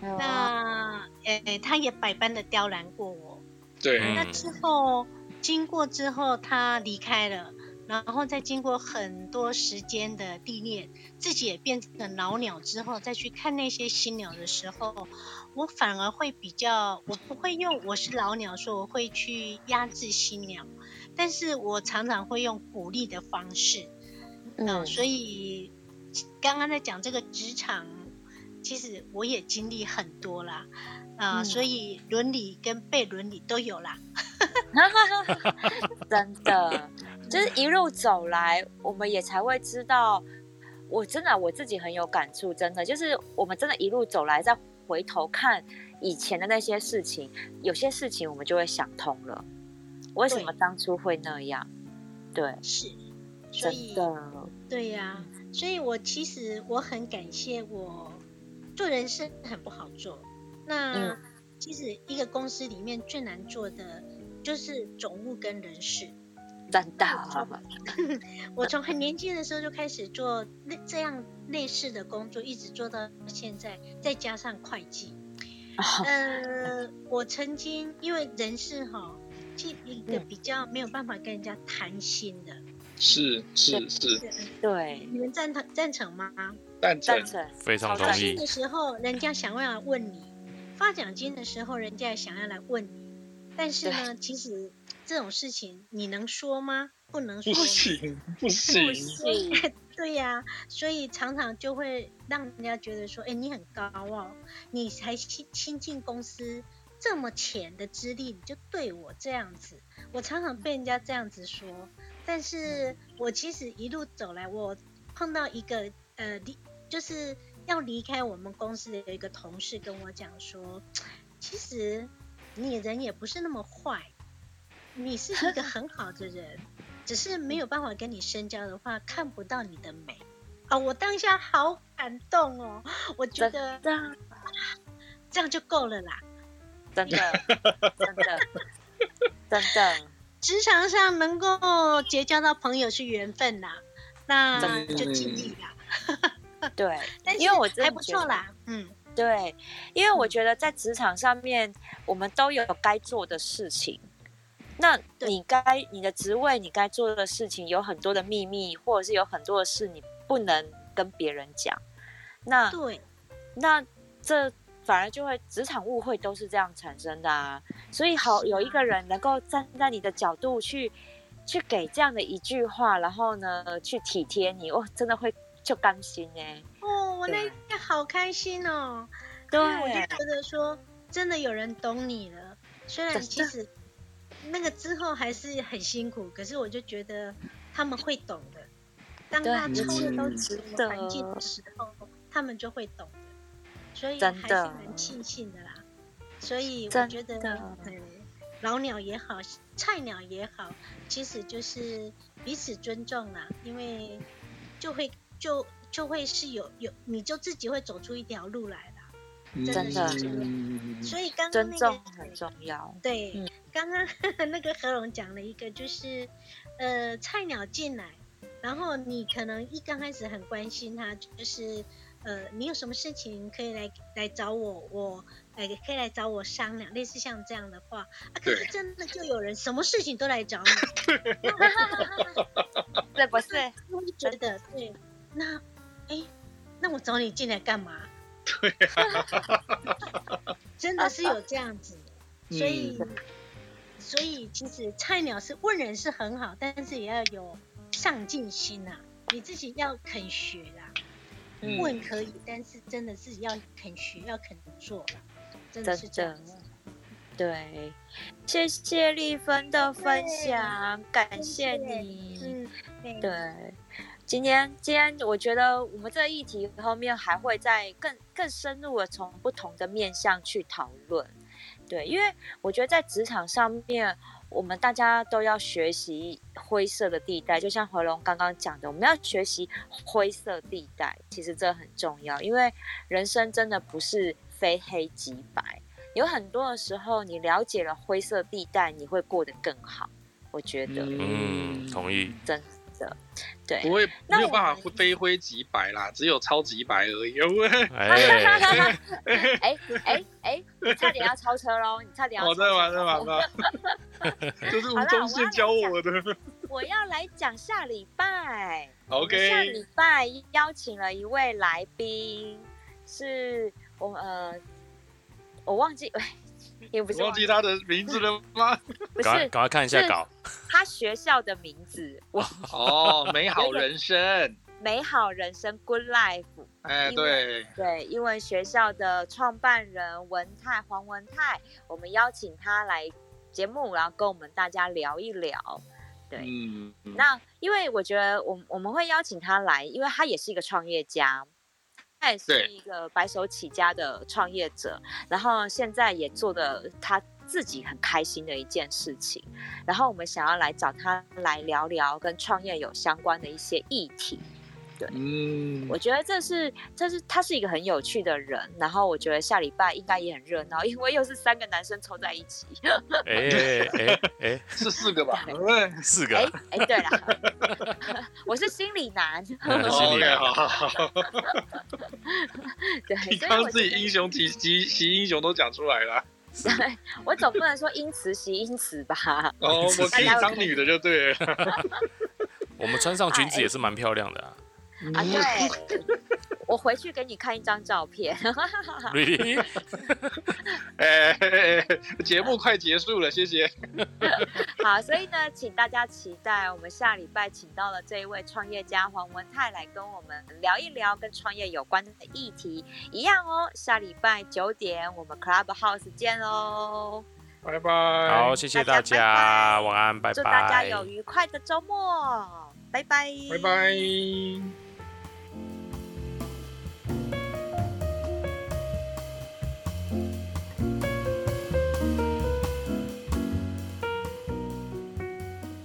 那诶、欸，他也百般的刁难过我。对。那之后经过之后，他离开了。然后再经过很多时间的历练，自己也变成了老鸟之后，再去看那些新鸟的时候，我反而会比较，我不会用我是老鸟说我会去压制新鸟，但是我常常会用鼓励的方式。嗯、呃，所以刚刚在讲这个职场，其实我也经历很多啦，啊、呃，嗯、所以伦理跟被伦理都有啦。[laughs] 真的。[laughs] 就是一路走来，我们也才会知道，我真的我自己很有感触，真的就是我们真的一路走来，再回头看以前的那些事情，有些事情我们就会想通了，为什么当初会那样？对，是，所以真的，对呀、啊，所以我其实我很感谢我做人事很不好做，那、嗯、其实一个公司里面最难做的就是总务跟人事。真的，[laughs] 我从很年轻的时候就开始做类这样类似的工作，一直做到现在，再加上会计。呃，我曾经因为人事哈，是一个比较没有办法跟人家谈心的。是是是，对，你们赞同赞成吗？赞成，非常同意。的时候，人家想要问你发奖金的时候，人家也想要来问你，但是呢，其实。这种事情你能说吗？不能说？[laughs] 不行，不行。不 [laughs] 行对呀、啊，所以常常就会让人家觉得说，哎，你很高傲，你才新新进公司这么浅的资历，你就对我这样子。我常常被人家这样子说，但是我其实一路走来，我碰到一个呃离就是要离开我们公司的一个同事跟我讲说，其实你人也不是那么坏。你是一个很好的人，只是没有办法跟你深交的话，看不到你的美啊、哦！我当下好感动哦，我觉得这样，这样就够了啦，真的，[laughs] 真的，真的。[laughs] 职场上能够结交到朋友是缘分呐，那就尽力啦。[laughs] 对，但因为我还不错啦，嗯，对，因为我觉得在职场上面，我们都有该做的事情。那你该你的职位，你该做的事情有很多的秘密，或者是有很多的事你不能跟别人讲。那对，那这反而就会职场误会都是这样产生的啊。所以好有一个人能够站在你的角度去去给这样的一句话，然后呢去体贴你，哇，真的会就甘心哎。哦，我那天好开心哦。对，我就觉得说真的有人懂你了，虽然其实。那个之后还是很辛苦，可是我就觉得他们会懂的。当他抽的都是环境的时候，他们就会懂的。所以还是蛮庆幸的啦。所以我觉得，嗯，老鸟也好，菜鸟也好，其实就是彼此尊重啦。因为就会就就会是有有，你就自己会走出一条路来了。真的，所以刚刚那个尊重很重要。对，嗯、刚刚 [laughs] 那个何龙讲了一个，就是呃，菜鸟进来，然后你可能一刚开始很关心他，就是呃，你有什么事情可以来来找我，我呃可以来找我商量，类似像这样的话啊。可是真的就有人什么事情都来找你，[laughs] [laughs] 对，不是？我觉得对，那哎，那我找你进来干嘛？[laughs] 对 [laughs] 真的是有这样子，[laughs] 所以，嗯、所以其实菜鸟是问人是很好，但是也要有上进心呐、啊，你自己要肯学啦。嗯、问可以，但是真的是要肯学，要肯做啦，真的是这样子。对，谢谢丽芬的分享，感谢你。嗯，对。今天，今天我觉得我们这个议题后面还会再更更深入的从不同的面向去讨论，对，因为我觉得在职场上面，我们大家都要学习灰色的地带，就像回龙刚刚讲的，我们要学习灰色地带，其实这很重要，因为人生真的不是非黑即白，有很多的时候，你了解了灰色地带，你会过得更好。我觉得，嗯，同意，真的，对，不会没有办法非灰即白啦，只有超级白而已。[laughs] 哎哎哎哎，你差点要超车喽！你差点要超车。我在玩，在玩吧？[laughs] 这是吴宗宪教我的。我要来讲下礼拜，OK，下礼拜邀请了一位来宾，是我呃，我忘记，也不是忘记他的名字了吗？[laughs] 不是，赶快看一下稿，他学校的名字，哇，哦，美好人生，美好人生，Good Life，哎，对对，英文学校的创办人文泰黄文泰，我们邀请他来节目，然后跟我们大家聊一聊。对，嗯，那因为我觉得我我们会邀请他来，因为他也是一个创业家，他也是一个白手起家的创业者，然后现在也做的他自己很开心的一件事情，然后我们想要来找他来聊聊跟创业有相关的一些议题。对，嗯，我觉得这是，这是他是一个很有趣的人，然后我觉得下礼拜应该也很热闹，因为又是三个男生凑在一起。哎哎哎，[laughs] 是四个吧？四个。哎哎，对了，[laughs] 我是心理男。心理男。[laughs] 对，你刚刚自己英雄提提提英雄都讲出来了。对，我总不能说因此袭因词吧？哦，我可以当女的就对了。我们穿上裙子也是蛮漂亮的啊。啊，对，[laughs] 我回去给你看一张照片。[laughs] [laughs] 哎，节目快结束了，谢谢。好，所以呢，请大家期待我们下礼拜请到了这一位创业家黄文泰来跟我们聊一聊跟创业有关的议题，一样哦。下礼拜九点我们 Clubhouse 见喽，拜拜。好，谢谢大家，大家拜拜晚安，拜拜。祝大家有愉快的周末，拜拜，拜拜。